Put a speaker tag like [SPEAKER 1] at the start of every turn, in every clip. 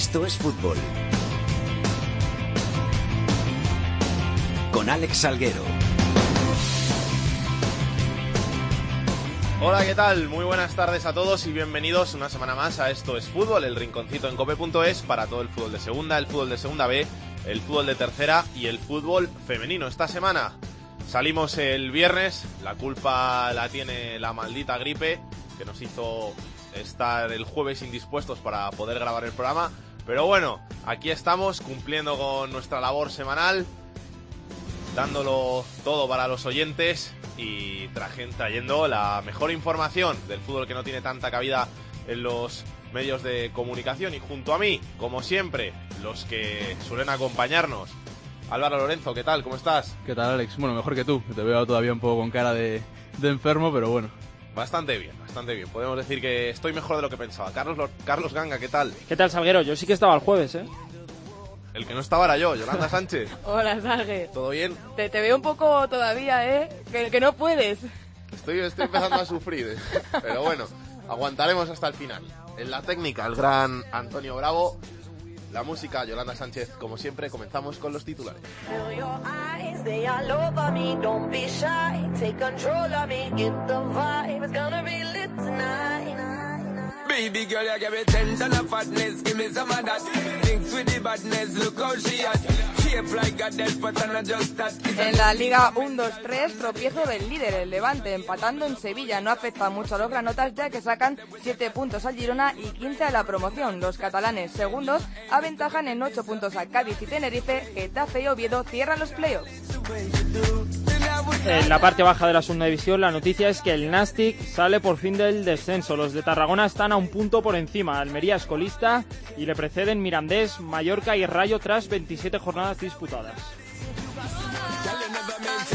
[SPEAKER 1] Esto es fútbol. Con Alex Salguero.
[SPEAKER 2] Hola, ¿qué tal? Muy buenas tardes a todos y bienvenidos una semana más a Esto es Fútbol, el rinconcito en cope.es para todo el fútbol de segunda, el fútbol de segunda B, el fútbol de tercera y el fútbol femenino. Esta semana salimos el viernes, la culpa la tiene la maldita gripe que nos hizo estar el jueves indispuestos para poder grabar el programa. Pero bueno, aquí estamos cumpliendo con nuestra labor semanal, dándolo todo para los oyentes y trayendo la mejor información del fútbol que no tiene tanta cabida en los medios de comunicación. Y junto a mí, como siempre, los que suelen acompañarnos. Álvaro Lorenzo, ¿qué tal? ¿Cómo estás?
[SPEAKER 3] ¿Qué tal, Alex? Bueno, mejor que tú. Te veo todavía un poco con cara de, de enfermo, pero bueno.
[SPEAKER 2] Bastante bien, bastante bien. Podemos decir que estoy mejor de lo que pensaba. Carlos, Carlos Ganga, ¿qué tal?
[SPEAKER 4] ¿Qué tal, Salguero? Yo sí que estaba el jueves, ¿eh?
[SPEAKER 2] El que no estaba era yo, Yolanda Sánchez.
[SPEAKER 5] Hola, Salgue.
[SPEAKER 2] ¿Todo bien?
[SPEAKER 5] Te, te, veo un poco todavía, ¿eh? Que, que no puedes.
[SPEAKER 2] Estoy, estoy empezando a sufrir, ¿eh? pero bueno, aguantaremos hasta el final. En la técnica, el gran Antonio Bravo. La música, Yolanda Sánchez, como siempre, comenzamos con los titulares.
[SPEAKER 6] Baby girl, you give me ten ton of fatness, give me some of that. Thinks with the badness, look how she at.
[SPEAKER 5] En la Liga 1-2-3, tropiezo del líder, el Levante, empatando en Sevilla. No afecta mucho a los granotas, ya que sacan 7 puntos al Girona y 15 a la promoción. Los catalanes, segundos, aventajan en 8 puntos a Cádiz y Tenerife. Getafe y Oviedo cierran los playoffs.
[SPEAKER 4] En la parte baja de la segunda división, la noticia es que el Nastic sale por fin del descenso. Los de Tarragona están a un punto por encima. Almería es colista y le preceden Mirandés, Mallorca y Rayo tras 27 jornadas disputadas.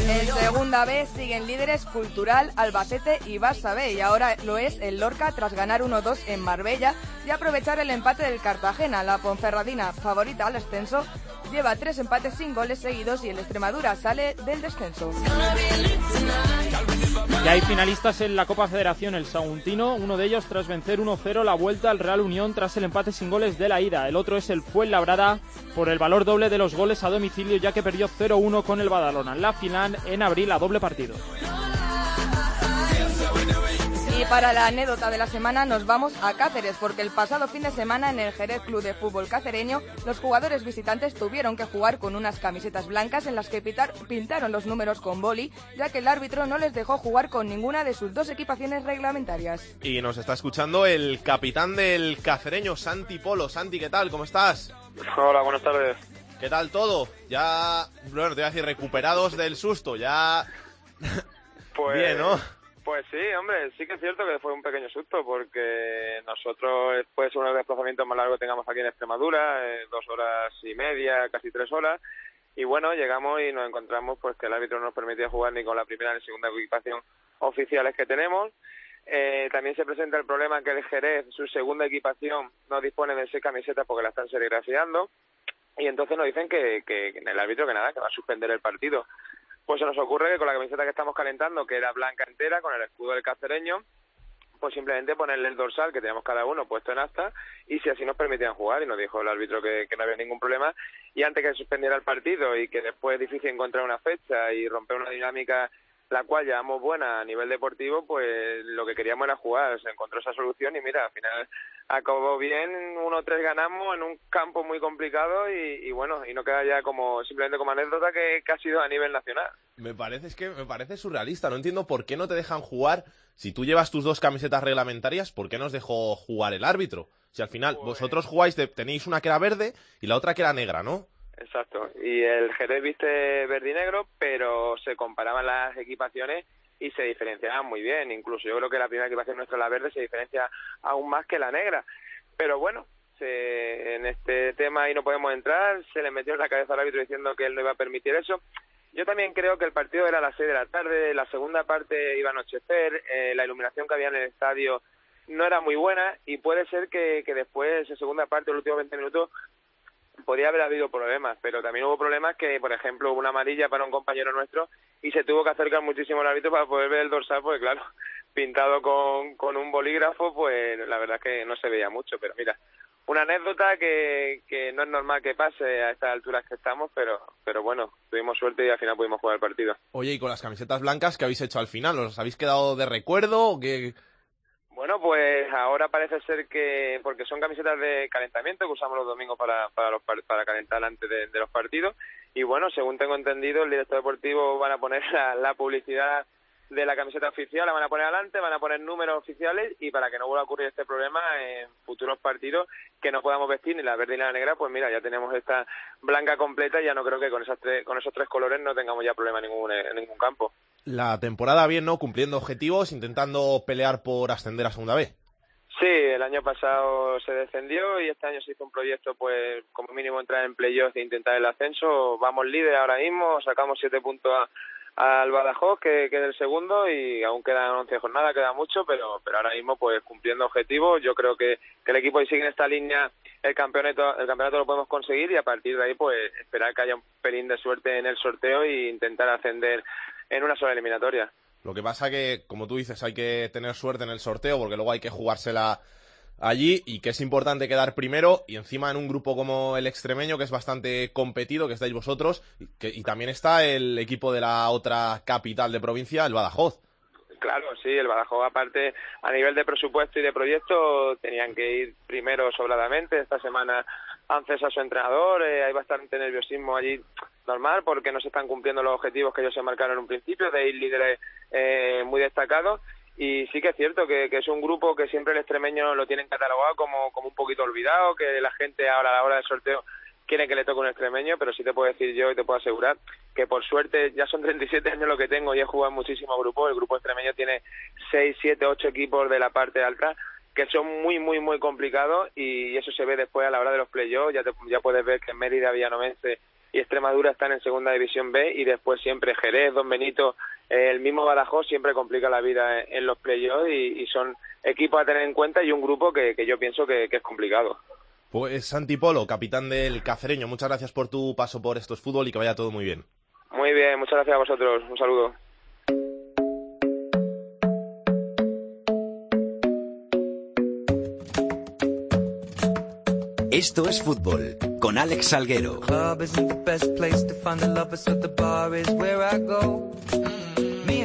[SPEAKER 5] En segunda B siguen líderes Cultural, Albacete y Barça B y ahora lo es el Lorca tras ganar 1-2 en Marbella y aprovechar el empate del Cartagena. La Ponferradina, favorita al ascenso, lleva tres empates sin goles seguidos y el Extremadura sale del descenso.
[SPEAKER 4] Ya hay finalistas en la Copa Federación, el Saguntino, uno de ellos tras vencer 1-0 la vuelta al Real Unión tras el empate sin goles de la ida. El otro es el Fuenlabrada por el valor doble de los goles a domicilio ya que perdió 0-1 con el Badalona. La final en abril a doble partido.
[SPEAKER 5] Y para la anécdota de la semana nos vamos a Cáceres, porque el pasado fin de semana en el Jerez Club de Fútbol Cacereño, los jugadores visitantes tuvieron que jugar con unas camisetas blancas en las que pitar, pintaron los números con boli, ya que el árbitro no les dejó jugar con ninguna de sus dos equipaciones reglamentarias.
[SPEAKER 2] Y nos está escuchando el capitán del cacereño, Santi Polo. Santi, ¿qué tal? ¿Cómo estás?
[SPEAKER 7] Hola, buenas tardes.
[SPEAKER 2] ¿Qué tal todo? Ya, bueno, te voy a decir, recuperados del susto, ya...
[SPEAKER 7] Pues...
[SPEAKER 2] Bien, ¿no?
[SPEAKER 7] Pues sí, hombre, sí que es cierto que fue un pequeño susto porque nosotros después uno de los desplazamientos más largos que tengamos aquí en Extremadura, eh, dos horas y media, casi tres horas, y bueno, llegamos y nos encontramos pues que el árbitro no nos permitía jugar ni con la primera ni segunda equipación oficiales que tenemos. Eh, también se presenta el problema que el Jerez, su segunda equipación, no dispone de seis camisetas porque la están serigrafiando y entonces nos dicen que, que el árbitro que nada, que va a suspender el partido. Pues se nos ocurre que con la camiseta que estamos calentando, que era blanca entera, con el escudo del cacereño, pues simplemente ponerle el dorsal que teníamos cada uno puesto en asta y si así nos permitían jugar y nos dijo el árbitro que, que no había ningún problema y antes que suspendiera el partido y que después es difícil encontrar una fecha y romper una dinámica la cual llevamos buena a nivel deportivo, pues lo que queríamos era jugar, se encontró esa solución y mira, al final acabó bien, 1-3 ganamos en un campo muy complicado y, y, bueno, y no queda ya como simplemente como anécdota que, que ha sido a nivel nacional.
[SPEAKER 2] Me parece, es que me parece surrealista, no entiendo por qué no te dejan jugar, si tú llevas tus dos camisetas reglamentarias, ¿por qué nos dejó jugar el árbitro? Si al final
[SPEAKER 7] Pues-
[SPEAKER 2] vosotros jugáis, de- tenéis una que era verde y la otra que era negra, ¿no?
[SPEAKER 7] Exacto. Y el Jerez viste verde y negro, pero se comparaban las equipaciones y se diferenciaban muy bien. Incluso yo creo que la primera equipación nuestra, la verde, se diferencia aún más que la negra. Pero bueno, se, en este tema ahí no podemos entrar. Se le metió en la cabeza al árbitro diciendo que él no iba a permitir eso. Yo también creo que el partido era a las seis de la tarde, la segunda parte iba a anochecer, eh, la iluminación que había en el estadio no era muy buena y puede ser que, que después, en segunda parte, los últimos 20 minutos, podía haber habido problemas, pero también hubo problemas que, por ejemplo, hubo una amarilla para un compañero nuestro y se tuvo que acercar muchísimo al árbitro para poder ver el dorsal, porque claro, pintado con, con un bolígrafo, pues la verdad es que no se veía mucho, pero mira, una anécdota que, que no es normal que pase a estas alturas que estamos, pero, pero bueno, tuvimos suerte y al final pudimos jugar el partido.
[SPEAKER 2] Oye, y con las camisetas blancas, ¿qué habéis hecho al final? ¿Os habéis quedado de recuerdo o qué?
[SPEAKER 7] Bueno, pues ahora parece ser que, porque son camisetas de calentamiento que usamos los domingos para, para, los, para calentar antes de, los partidos, y bueno, según tengo entendido, el director deportivo van a poner la, la publicidad de la camiseta oficial, la van a poner adelante, van a poner números oficiales y para que no vuelva a ocurrir este problema en futuros partidos que no podamos vestir ni la verde ni la negra, pues mira, ya tenemos esta blanca completa y ya no creo que con, esas tres, con esos tres colores no tengamos ya problema en ningún, en ningún campo.
[SPEAKER 2] La temporada bien, ¿no? Cumpliendo objetivos, intentando pelear por ascender a Segunda B.
[SPEAKER 7] Sí, el año pasado se descendió y este año se hizo un proyecto, pues como mínimo entrar en playoffs e intentar el ascenso. Vamos líder ahora mismo, sacamos siete puntos a, al Badajoz, que, que es el segundo, y aún quedan 11 jornadas, queda mucho, pero, pero ahora mismo pues cumpliendo objetivos, yo creo que, el equipo sigue en esta línea, el campeonato, el campeonato lo podemos conseguir y a partir de ahí pues esperar que haya un pelín de suerte en el sorteo e intentar ascender en una sola eliminatoria.
[SPEAKER 2] Lo que pasa que, como tú dices, hay que tener suerte en el sorteo porque luego hay que jugársela allí y que es importante quedar primero y encima en un grupo como el extremeño que es bastante competido, que estáis vosotros y, que, y también está el equipo de la otra capital de provincia, el Badajoz.
[SPEAKER 7] Claro, sí, el Badajoz aparte a nivel de presupuesto y de proyecto tenían que ir primero sobradamente. Esta semana han cesado su entrenador, eh, hay bastante nerviosismo allí normal porque no se están cumpliendo los objetivos que ellos se marcaron en un principio de ir líderes eh, muy destacados y sí que es cierto que, que, es un grupo que siempre el extremeño lo tienen catalogado como, como un poquito olvidado, que la gente ahora a la hora del sorteo quiere que le toque un extremeño, pero sí te puedo decir yo y te puedo asegurar que por suerte ya son 37 años lo que tengo y he jugado en muchísimos grupos. El grupo extremeño tiene 6, 7, 8 equipos de la parte alta que son muy, muy, muy complicados y eso se ve después a la hora de los playoffs. Ya, ya puedes ver que Mérida, Villanovense y Extremadura están en segunda división B y después siempre Jerez, Don Benito, el mismo Badajoz siempre complica la vida en, en los playoffs y, y, son equipos a tener en cuenta y un grupo que, que yo pienso que, que, es complicado.
[SPEAKER 2] Pues Santi Polo, capitán del Cacereño, muchas gracias por tu paso por estos fútbol y que vaya todo muy bien.
[SPEAKER 7] Muy bien, muchas gracias a vosotros. Un saludo.
[SPEAKER 1] Esto es fútbol con Alex Salguero.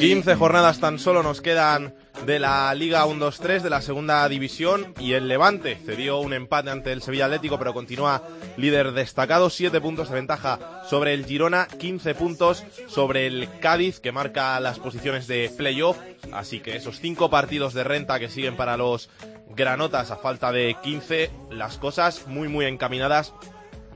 [SPEAKER 2] 15 jornadas tan solo nos quedan de la Liga 1-2-3 de la segunda división y el Levante cedió un empate ante el Sevilla Atlético pero continúa líder destacado, 7 puntos de ventaja sobre el Girona, 15 puntos sobre el Cádiz que marca las posiciones de playoff, así que esos 5 partidos de renta que siguen para los granotas a falta de 15, las cosas muy muy encaminadas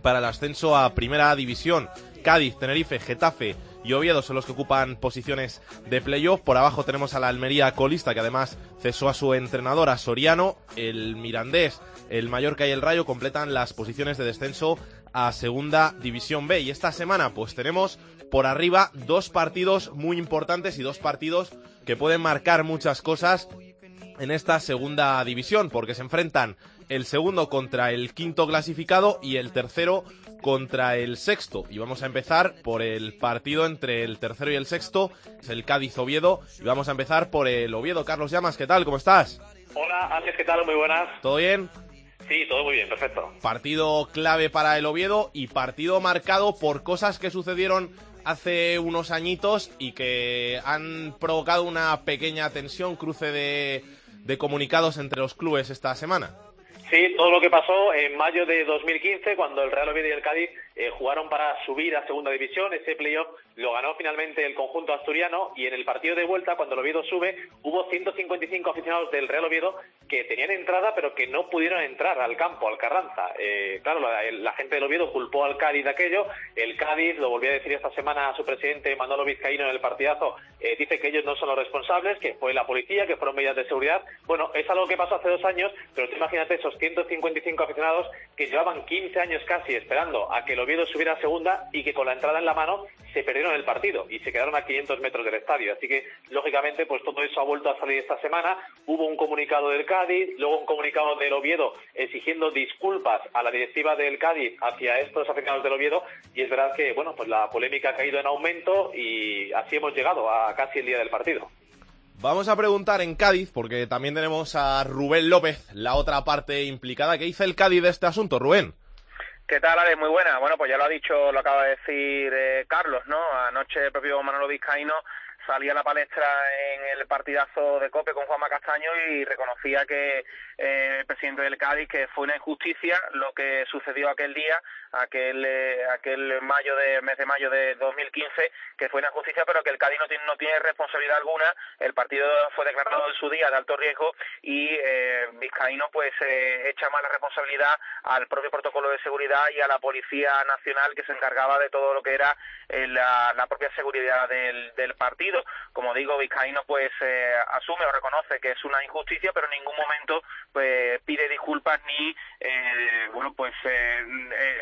[SPEAKER 2] para el ascenso a primera división. Cádiz, Tenerife, Getafe y Oviedo son los que ocupan posiciones de playoff. Por abajo tenemos a la Almería colista, que además cesó a su entrenador, a Soriano. El Mirandés, el Mallorca y el Rayo completan las posiciones de descenso a Segunda División B. Y esta semana, pues tenemos por arriba dos partidos muy importantes y dos partidos que pueden marcar muchas cosas en esta segunda división, porque se enfrentan el segundo contra el quinto clasificado y el tercero contra el sexto. Y vamos a empezar por el partido entre el tercero y el sexto, es el Cádiz-Oviedo. Y vamos a empezar por el Oviedo. Carlos Llamas, ¿qué tal? ¿Cómo estás?
[SPEAKER 8] Hola, Ángeles, ¿qué tal? Muy buenas.
[SPEAKER 2] ¿Todo bien?
[SPEAKER 8] Sí, todo muy bien, perfecto.
[SPEAKER 2] Partido clave para el Oviedo y partido marcado por cosas que sucedieron hace unos añitos y que han provocado una pequeña tensión, cruce de, de comunicados entre los clubes esta semana.
[SPEAKER 8] Sí, todo lo que pasó en mayo de 2015, cuando el Real Oviedo y el Cádiz eh, jugaron para subir a Segunda División, ese playoff lo ganó finalmente el conjunto asturiano y en el partido de vuelta, cuando el Oviedo sube, hubo 155 aficionados del Real Oviedo que tenían entrada pero que no pudieron entrar al campo, al Carranza. Eh, claro, la, gente del Oviedo culpó al Cádiz de aquello, el Cádiz, lo volvió a decir esta semana a su presidente Manolo Vizcaíno en el partidazo, eh, dice que ellos no son los responsables, que fue la policía, que fueron medidas de seguridad. Bueno, es algo que pasó hace dos años, pero tú imagínate esos 155 aficionados que llevaban 15 años casi esperando a que el Oviedo subiera a segunda y que con la entrada en la mano se perdieron el partido y se quedaron a 500 metros del estadio. Así que, lógicamente, pues todo eso ha vuelto a salir esta semana. Hubo un comunicado del Cádiz, luego un comunicado del Oviedo exigiendo disculpas a la directiva del Cádiz hacia estos aficionados del Oviedo y es verdad que, bueno, pues la polémica ha caído en aumento y así hemos llegado a casi el día del partido.
[SPEAKER 2] Vamos a preguntar en Cádiz, porque también tenemos a Rubén López, la otra parte implicada. ¿Qué dice el Cádiz de este asunto, Rubén?
[SPEAKER 9] ¿Qué tal, Ale? Muy buena. Bueno, pues ya lo ha dicho, lo acaba de decir eh, Carlos, ¿no? Anoche el propio Manolo Vizcaíno salía a la palestra en el partidazo de COPE con Juanma Castaño y reconocía que eh, el presidente del Cádiz que fue una injusticia lo que sucedió aquel día, aquel eh, aquel mayo de mes de mayo de 2015, que fue una injusticia, pero que el Cádiz no tiene, no tiene responsabilidad alguna. El partido fue declarado en su día de alto riesgo y eh, Vizcaíno pues eh, echa más la responsabilidad al propio protocolo de seguridad y a la Policía Nacional que se encargaba de todo lo que era eh, la, la propia seguridad del, del partido. Como digo, Vizcaíno pues eh, asume o reconoce que es una injusticia, pero en ningún momento pues pide disculpas ni eh, bueno pues eh,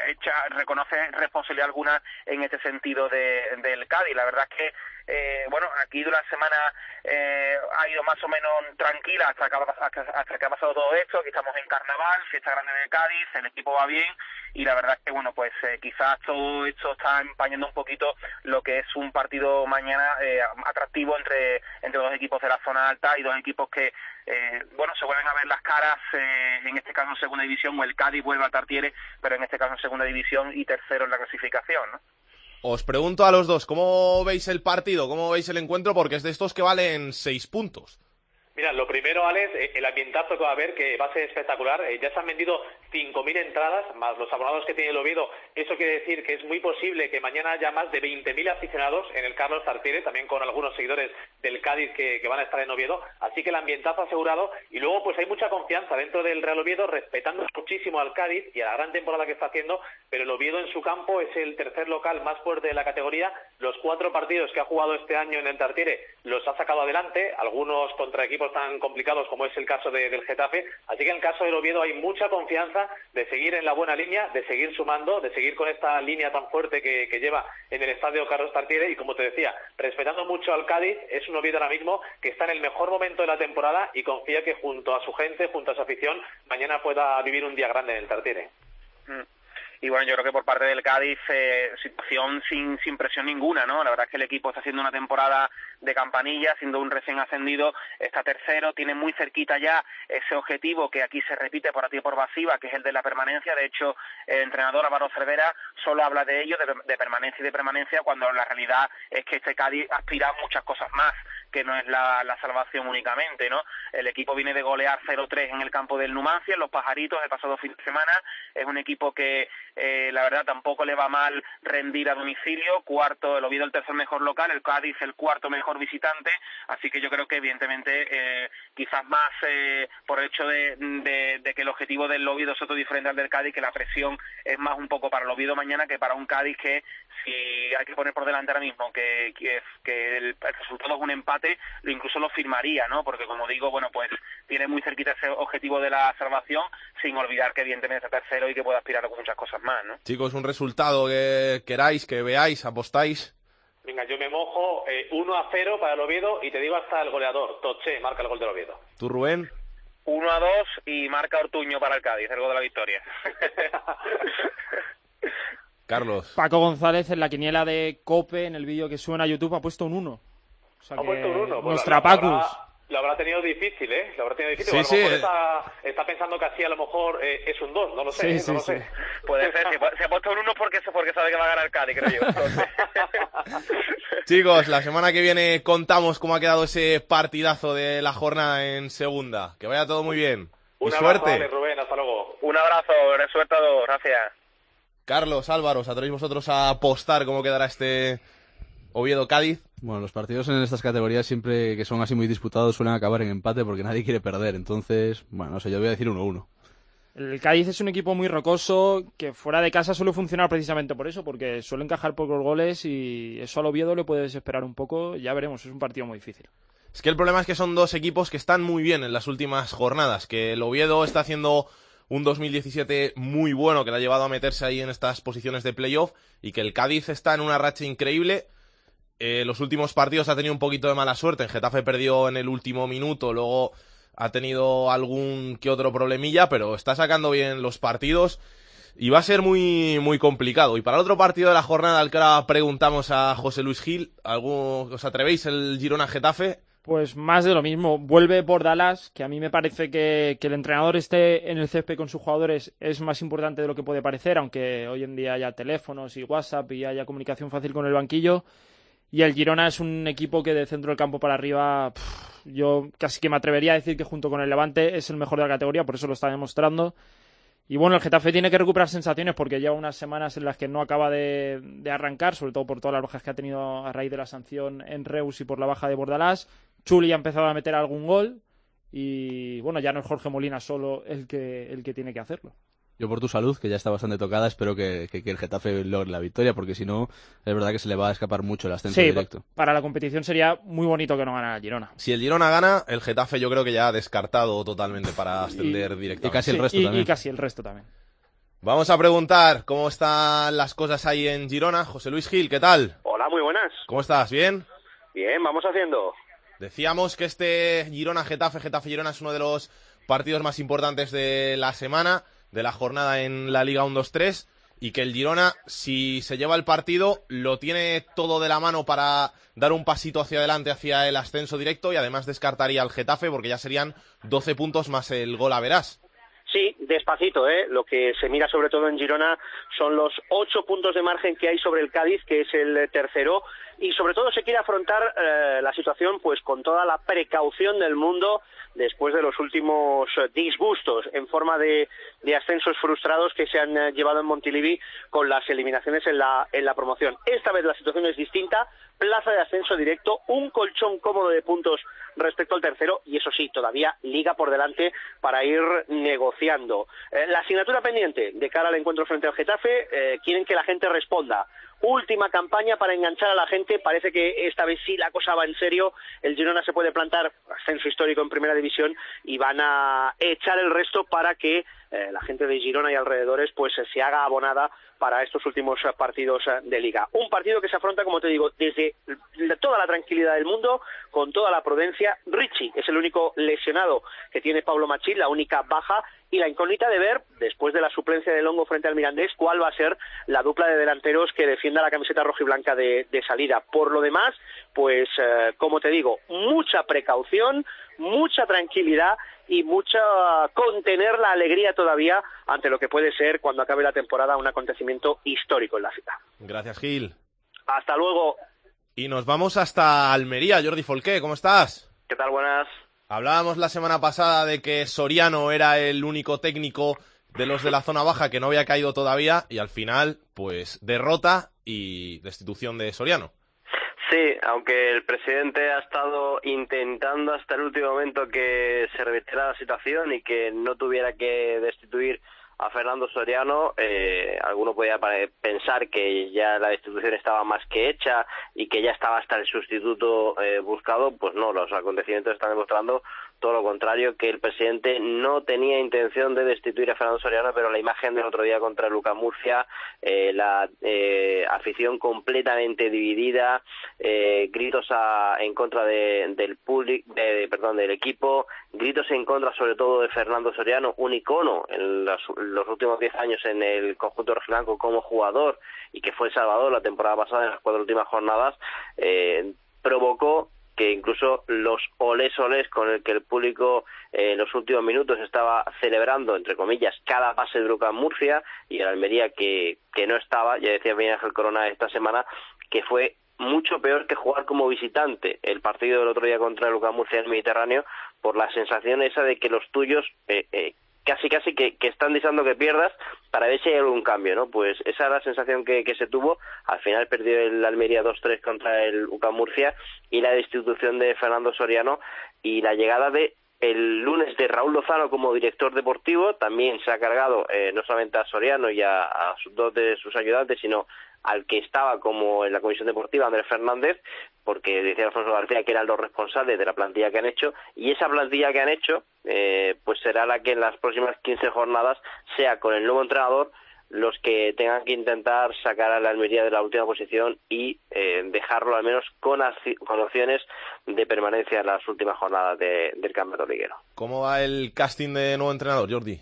[SPEAKER 9] echa reconoce responsabilidad alguna en este sentido de, del Cádiz. La verdad es que eh, bueno, aquí la semana eh, ha ido más o menos tranquila hasta que, ha, hasta, hasta que ha pasado todo esto. Aquí estamos en carnaval, fiesta grande de Cádiz, el equipo va bien y la verdad es que, bueno, pues eh, quizás todo esto está empañando un poquito lo que es un partido mañana eh, atractivo entre, entre dos equipos de la zona alta y dos equipos que, eh, bueno, se vuelven a ver las caras, eh, en este caso en segunda división, o el Cádiz vuelve a Tartiere, pero en este caso en segunda división y tercero en la clasificación, ¿no?
[SPEAKER 2] Os pregunto a los dos, ¿cómo veis el partido? ¿Cómo veis el encuentro? Porque es de estos que valen seis puntos.
[SPEAKER 8] Mira, lo primero, Alex, el ambientazo que va a haber, que va a ser espectacular. Eh, ya se han vendido 5.000 entradas, más los abonados que tiene el Oviedo. Eso quiere decir que es muy posible que mañana haya más de 20.000 aficionados en el Carlos Tartiere, también con algunos seguidores del Cádiz que, que, van a estar en Oviedo. Así que el ambientazo asegurado. Y luego, pues hay mucha confianza dentro del Real Oviedo, respetando muchísimo al Cádiz y a la gran temporada que está haciendo. Pero el Oviedo en su campo es el tercer local más fuerte de la categoría. Los cuatro partidos que ha jugado este año en el Tartiere los ha sacado adelante, algunos contra equipos tan complicados como es el caso de, del Getafe. Así que en el caso del Oviedo hay mucha confianza de seguir en la buena línea, de seguir sumando, de seguir con esta línea tan fuerte que, que lleva en el estadio Carlos Tartiere y como te decía, respetando mucho al Cádiz, es un Oviedo ahora mismo que está en el mejor momento de la temporada y confía que junto a su gente, junto a su afición, mañana pueda vivir un día grande en el Tartiere.
[SPEAKER 9] Mm y bueno, yo creo que por parte del Cádiz, eh, situación sin, sin presión ninguna, ¿no? La verdad es que el equipo está haciendo una temporada de campanilla, siendo un recién ascendido, está tercero, tiene muy cerquita ya ese objetivo que aquí se repite por ti por pasiva, que es el de la permanencia. De hecho, el entrenador Álvaro Cervera solo habla de ello, de, de permanencia y de permanencia, cuando la realidad es que este Cádiz aspira a muchas cosas más que no es la, la salvación únicamente, ¿no? El equipo viene de golear 0-3 en el campo del Numancia, en los Pajaritos, el pasado fin de semana. Es un equipo que, eh, la verdad, tampoco le va mal rendir a domicilio. Cuarto, el Oviedo el tercer mejor local, el Cádiz el cuarto mejor visitante. Así que yo creo que, evidentemente, eh, quizás más eh, por el hecho de, que el objetivo del Oviedo es otro diferente al del Cádiz, que la presión es más un poco para el Oviedo mañana que para un Cádiz que, si hay que poner por delante ahora mismo, que, el, resultado es un empate incluso lo firmaría, ¿no? Porque como digo, bueno, pues tiene muy cerquita ese objetivo de la salvación, sin olvidar que evidentemente es tercero y que puede aspirar a muchas cosas más, ¿no?
[SPEAKER 2] Chicos, un resultado que queráis, que veáis, apostáis.
[SPEAKER 8] Venga, yo me mojo eh, 1 a 0 para el Oviedo y te digo hasta el goleador, Toche, marca el gol del Oviedo.
[SPEAKER 2] ¿Tú, Rubén?
[SPEAKER 9] 1 a 2 y marca Ortuño para el Cádiz, el gol de la victoria.
[SPEAKER 2] Carlos.
[SPEAKER 4] Paco González en la quiniela de Cope, en el vídeo que suena a YouTube, ha puesto un 1. O sea
[SPEAKER 8] ha puesto un 1.
[SPEAKER 4] Nuestra pues Pacus.
[SPEAKER 8] Habrá, lo habrá tenido difícil, ¿eh? Lo habrá tenido difícil.
[SPEAKER 2] Sí,
[SPEAKER 8] a lo mejor
[SPEAKER 2] sí.
[SPEAKER 8] está, está, pensando que así a lo mejor eh, es un 2, no lo sé,
[SPEAKER 4] Sí,
[SPEAKER 8] ¿eh? no
[SPEAKER 4] sí,
[SPEAKER 8] lo
[SPEAKER 4] sí.
[SPEAKER 8] sé.
[SPEAKER 9] Puede ser, se ha puesto un 1 porque, porque sabe que va a ganar el Cádiz, creo yo. Entonces...
[SPEAKER 2] Chicos, la semana que viene contamos cómo ha quedado ese partidazo de la jornada en segunda. Que vaya todo muy bien.
[SPEAKER 8] Un
[SPEAKER 2] y
[SPEAKER 8] abrazo,
[SPEAKER 2] suerte.
[SPEAKER 8] Vale, Rubén, hasta luego.
[SPEAKER 9] Un abrazo, suerte a todos, gracias.
[SPEAKER 2] Carlos, Álvaro, ¿os atrevéis vosotros a apostar cómo quedará este Oviedo-Cádiz.
[SPEAKER 3] Bueno, los partidos en estas categorías siempre que son así muy disputados suelen acabar en empate porque nadie quiere perder. Entonces, bueno, no sé, yo voy a decir 1-1.
[SPEAKER 4] El Cádiz es un equipo muy rocoso que fuera de casa suele funcionar precisamente por eso, porque suele encajar pocos goles y eso al Oviedo le puede desesperar un poco. Ya veremos, es un partido muy difícil.
[SPEAKER 2] Es que el problema es que son dos equipos que están muy bien en las últimas jornadas, que el Oviedo está haciendo un 2017 muy bueno que le ha llevado a meterse ahí en estas posiciones de playoff y que el Cádiz está en una racha increíble. Eh, los últimos partidos ha tenido un poquito de mala suerte. En Getafe perdió en el último minuto, luego ha tenido algún que otro problemilla, pero está sacando bien los partidos y va a ser muy, muy complicado. Y para el otro partido de la jornada, al que ahora preguntamos a José Luis Gil, ¿algún, ¿os atrevéis el Girona Getafe?
[SPEAKER 4] Pues más de lo mismo. Vuelve por Dallas, que a mí me parece que, que el entrenador esté en el césped con sus jugadores es más importante de lo que puede parecer, aunque hoy en día haya teléfonos y WhatsApp y haya comunicación fácil con el banquillo. Y el Girona es un equipo que de centro del campo para arriba, yo casi que me atrevería a decir que junto con el Levante es el mejor de la categoría, por eso lo está demostrando. Y bueno, el Getafe tiene que recuperar sensaciones porque lleva unas semanas en las que no acaba de, de arrancar, sobre todo por todas las bajas que ha tenido a raíz de la sanción en Reus y por la baja de Bordalás. Chuli ha empezado a meter algún gol y bueno, ya no es Jorge Molina solo el que, el que tiene que hacerlo.
[SPEAKER 3] Yo por tu salud, que ya está bastante tocada, espero que, que, que el Getafe logre la victoria, porque si no, es verdad que se le va a escapar mucho el ascenso
[SPEAKER 4] Sí,
[SPEAKER 3] directo.
[SPEAKER 4] para la competición sería muy bonito que no ganara el Girona.
[SPEAKER 2] Si el Girona gana, el Getafe yo creo que ya ha descartado totalmente para ascender directamente.
[SPEAKER 4] Sí, y, y casi el resto también.
[SPEAKER 2] Vamos a preguntar cómo están las cosas ahí en Girona. José Luis Gil, ¿qué tal?
[SPEAKER 10] Hola, muy buenas.
[SPEAKER 2] ¿Cómo estás? ¿Bien?
[SPEAKER 10] Bien, vamos haciendo.
[SPEAKER 2] Decíamos que este Girona-Getafe, Getafe-Girona es uno de los partidos más importantes de la semana, de la jornada en la Liga 1-2-3, y que el Girona, si se lleva el partido, lo tiene todo de la mano para dar un pasito hacia adelante hacia el ascenso directo y además descartaría al Getafe porque ya serían 12 puntos más el gol a verás.
[SPEAKER 10] Sí, despacito, ¿eh? Lo que se mira sobre todo en Girona son los ocho puntos de margen que hay sobre el Cádiz, que es el tercero, y sobre todo se quiere afrontar eh, la situación pues con toda la precaución del mundo después de los últimos eh, disgustos en forma de, de ascensos frustrados que se han eh, llevado en Montilivi con las eliminaciones en la, en la promoción. Esta vez la situación es distinta, plaza de ascenso directo, un colchón cómodo de puntos respecto al tercero y eso sí, todavía liga por delante para ir negociando. La asignatura pendiente de cara al encuentro frente al Getafe, quieren que la gente responda. Última campaña para enganchar a la gente, parece que esta vez sí la cosa va en serio, el Girona se puede plantar ascenso histórico en primera división y van a echar el resto para que eh, la gente de Girona y alrededores pues se haga abonada para estos últimos eh, partidos eh, de liga. Un partido que se afronta, como te digo, desde toda la tranquilidad del mundo, con toda la prudencia. Richie es el único lesionado que tiene Pablo Machín, la única baja, y la incógnita de ver, después de la suplencia de Longo frente al Mirandés, cuál va a ser la dupla de delanteros que defienda la camiseta roja y blanca de, de salida. Por lo demás, pues, eh, como te digo, mucha precaución, mucha tranquilidad y mucha contener la alegría todavía ante lo que puede ser cuando acabe la temporada un acontecimiento histórico en la ciudad.
[SPEAKER 2] Gracias, Gil.
[SPEAKER 10] Hasta luego.
[SPEAKER 2] Y nos vamos hasta Almería. Jordi Folqué, ¿cómo estás?
[SPEAKER 11] ¿Qué tal? Buenas.
[SPEAKER 2] Hablábamos la semana pasada de que Soriano era el único técnico de los de la zona baja que no había caído todavía y al final, pues derrota y destitución de Soriano.
[SPEAKER 11] Sí, aunque el presidente ha estado intentando hasta el último momento que se revirtiera la situación y que no tuviera que destituir a Fernando Soriano, eh, alguno podía pensar que ya la destitución estaba más que hecha y que ya estaba hasta el sustituto eh, buscado, pues no, los acontecimientos están demostrando todo lo contrario, que el presidente no tenía intención de destituir a Fernando Soriano, pero la imagen del otro día contra Luca Murcia, eh, la eh, afición completamente dividida, eh, gritos a, en contra de, del público, de, perdón, del equipo, gritos en contra sobre todo de Fernando Soriano, un icono en los, los últimos diez años en el conjunto rojiblanco como jugador y que fue salvador la temporada pasada en las cuatro últimas jornadas, eh, provocó que incluso los olés olés con el que el público eh, en los últimos minutos estaba celebrando, entre comillas, cada pase de Luca Murcia y el Almería que, que no estaba, ya decía Miguel Ángel Corona esta semana, que fue mucho peor que jugar como visitante el partido del otro día contra Luca Murcia en el Mediterráneo por la sensación esa de que los tuyos eh, eh, casi casi que, que están deseando que pierdas para ver si hay algún cambio, ¿no? Pues esa es la sensación que, que se tuvo. Al final perdió el Almería 2-3 contra el UCAM Murcia y la destitución de Fernando Soriano y la llegada de el lunes de Raúl Lozano como director deportivo, también se ha cargado eh, no solamente a Soriano y a, a dos de sus ayudantes, sino al que estaba como en la comisión deportiva, Andrés Fernández, porque decía Alfonso García que eran los responsables de la plantilla que han hecho, y esa plantilla que han hecho, eh, pues será la que en las próximas 15 jornadas sea con el nuevo entrenador los que tengan que intentar sacar a la Almería de la última posición y eh, dejarlo al menos con, con, opciones de permanencia en las últimas jornadas de, del campeonato liguero.
[SPEAKER 2] ¿Cómo va el casting de nuevo entrenador, Jordi?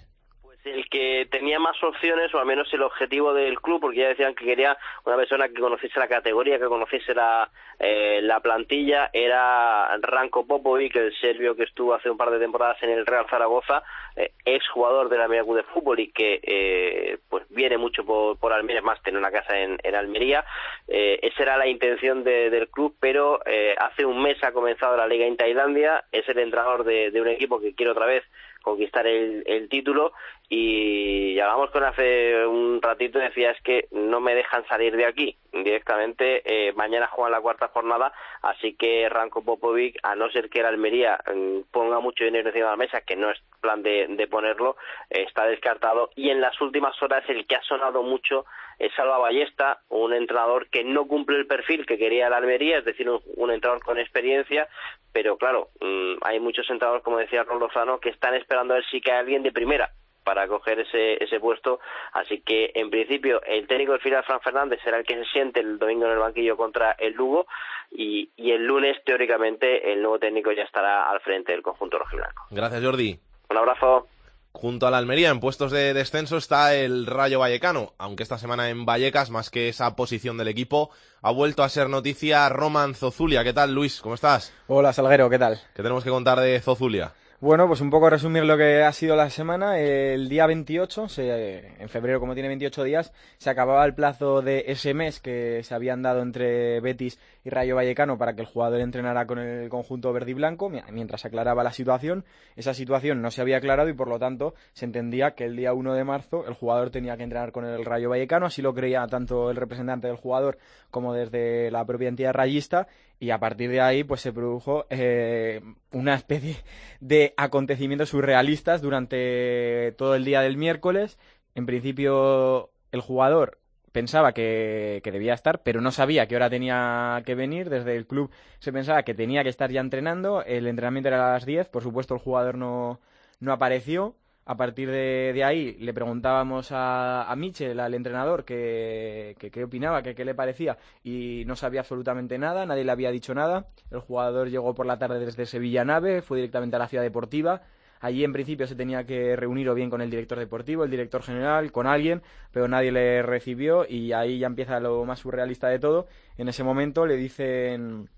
[SPEAKER 11] El que tenía más opciones, o al menos el objetivo del club, porque ya decían que quería una persona que conociese la categoría, que conociese la, eh, la plantilla, era Ranko Popovic, el serbio que estuvo hace un par de temporadas en el Real Zaragoza, eh, ex jugador de la Almería de Fútbol y que eh, pues viene mucho por, por Almería, más tiene una casa en, en Almería. Eh, esa era la intención de, del club, pero eh, hace un mes ha comenzado la liga en Tailandia, es el entrenador de, de un equipo que quiere otra vez conquistar el, el título y hablamos con hace un ratito y decía es que no me dejan salir de aquí directamente eh, mañana juegan la cuarta jornada así que Ranko Popovic a no ser que el Almería mm, ponga mucho dinero encima de la mesa que no es plan de, de ponerlo eh, está descartado y en las últimas horas el que ha sonado mucho es Salva Ballesta, un entrenador que no cumple el perfil que quería la Almería, es decir, un, un entrenador con experiencia, pero claro, mmm, hay muchos entrenadores, como decía Ron Lozano, que están esperando a ver si cae alguien de primera para coger ese, ese puesto, así que en principio el técnico del final, Fran Fernández, será el que se siente el domingo en el banquillo contra el Lugo y, y el lunes, teóricamente, el nuevo técnico ya estará al frente del conjunto rojiblanco.
[SPEAKER 2] Gracias, Jordi.
[SPEAKER 11] Un abrazo.
[SPEAKER 2] Junto a la Almería, en puestos de descenso, está el Rayo Vallecano, aunque esta semana en Vallecas, más que esa posición del equipo, ha vuelto a ser noticia Roman Zozulia. ¿Qué tal, Luis? ¿Cómo estás?
[SPEAKER 12] Hola, Salguero, ¿qué tal?
[SPEAKER 2] ¿Qué tenemos que contar de Zozulia?
[SPEAKER 12] Bueno, pues un poco resumir lo que ha sido la semana. El día 28, se, en febrero, como tiene 28 días, se acababa el plazo de ese mes que se habían dado entre Betis y Rayo Vallecano para que el jugador entrenara con el conjunto verde y blanco, mientras aclaraba la situación. Esa situación no se había aclarado y, por lo tanto, se entendía que el día 1 de marzo el jugador tenía que entrenar con el Rayo Vallecano. Así lo creía tanto el representante del jugador como desde la propia entidad rayista y a partir de ahí pues se produjo eh, una especie de acontecimientos surrealistas durante todo el día del miércoles. En principio el jugador pensaba que, que, debía estar, pero no sabía qué hora tenía que venir. Desde el club se pensaba que tenía que estar ya entrenando. El entrenamiento era a las 10. Por supuesto, el jugador no, no apareció. A partir de, de ahí le preguntábamos a, a Michel, al entrenador, qué que, que opinaba, qué le parecía y no sabía absolutamente nada, nadie le había dicho nada. El jugador llegó por la tarde desde Sevilla Nave, fue directamente a la ciudad deportiva. Allí en principio se tenía que reunir o bien con el director deportivo, el director general, con alguien, pero nadie le recibió y ahí ya empieza lo más surrealista de todo. En ese momento le dicen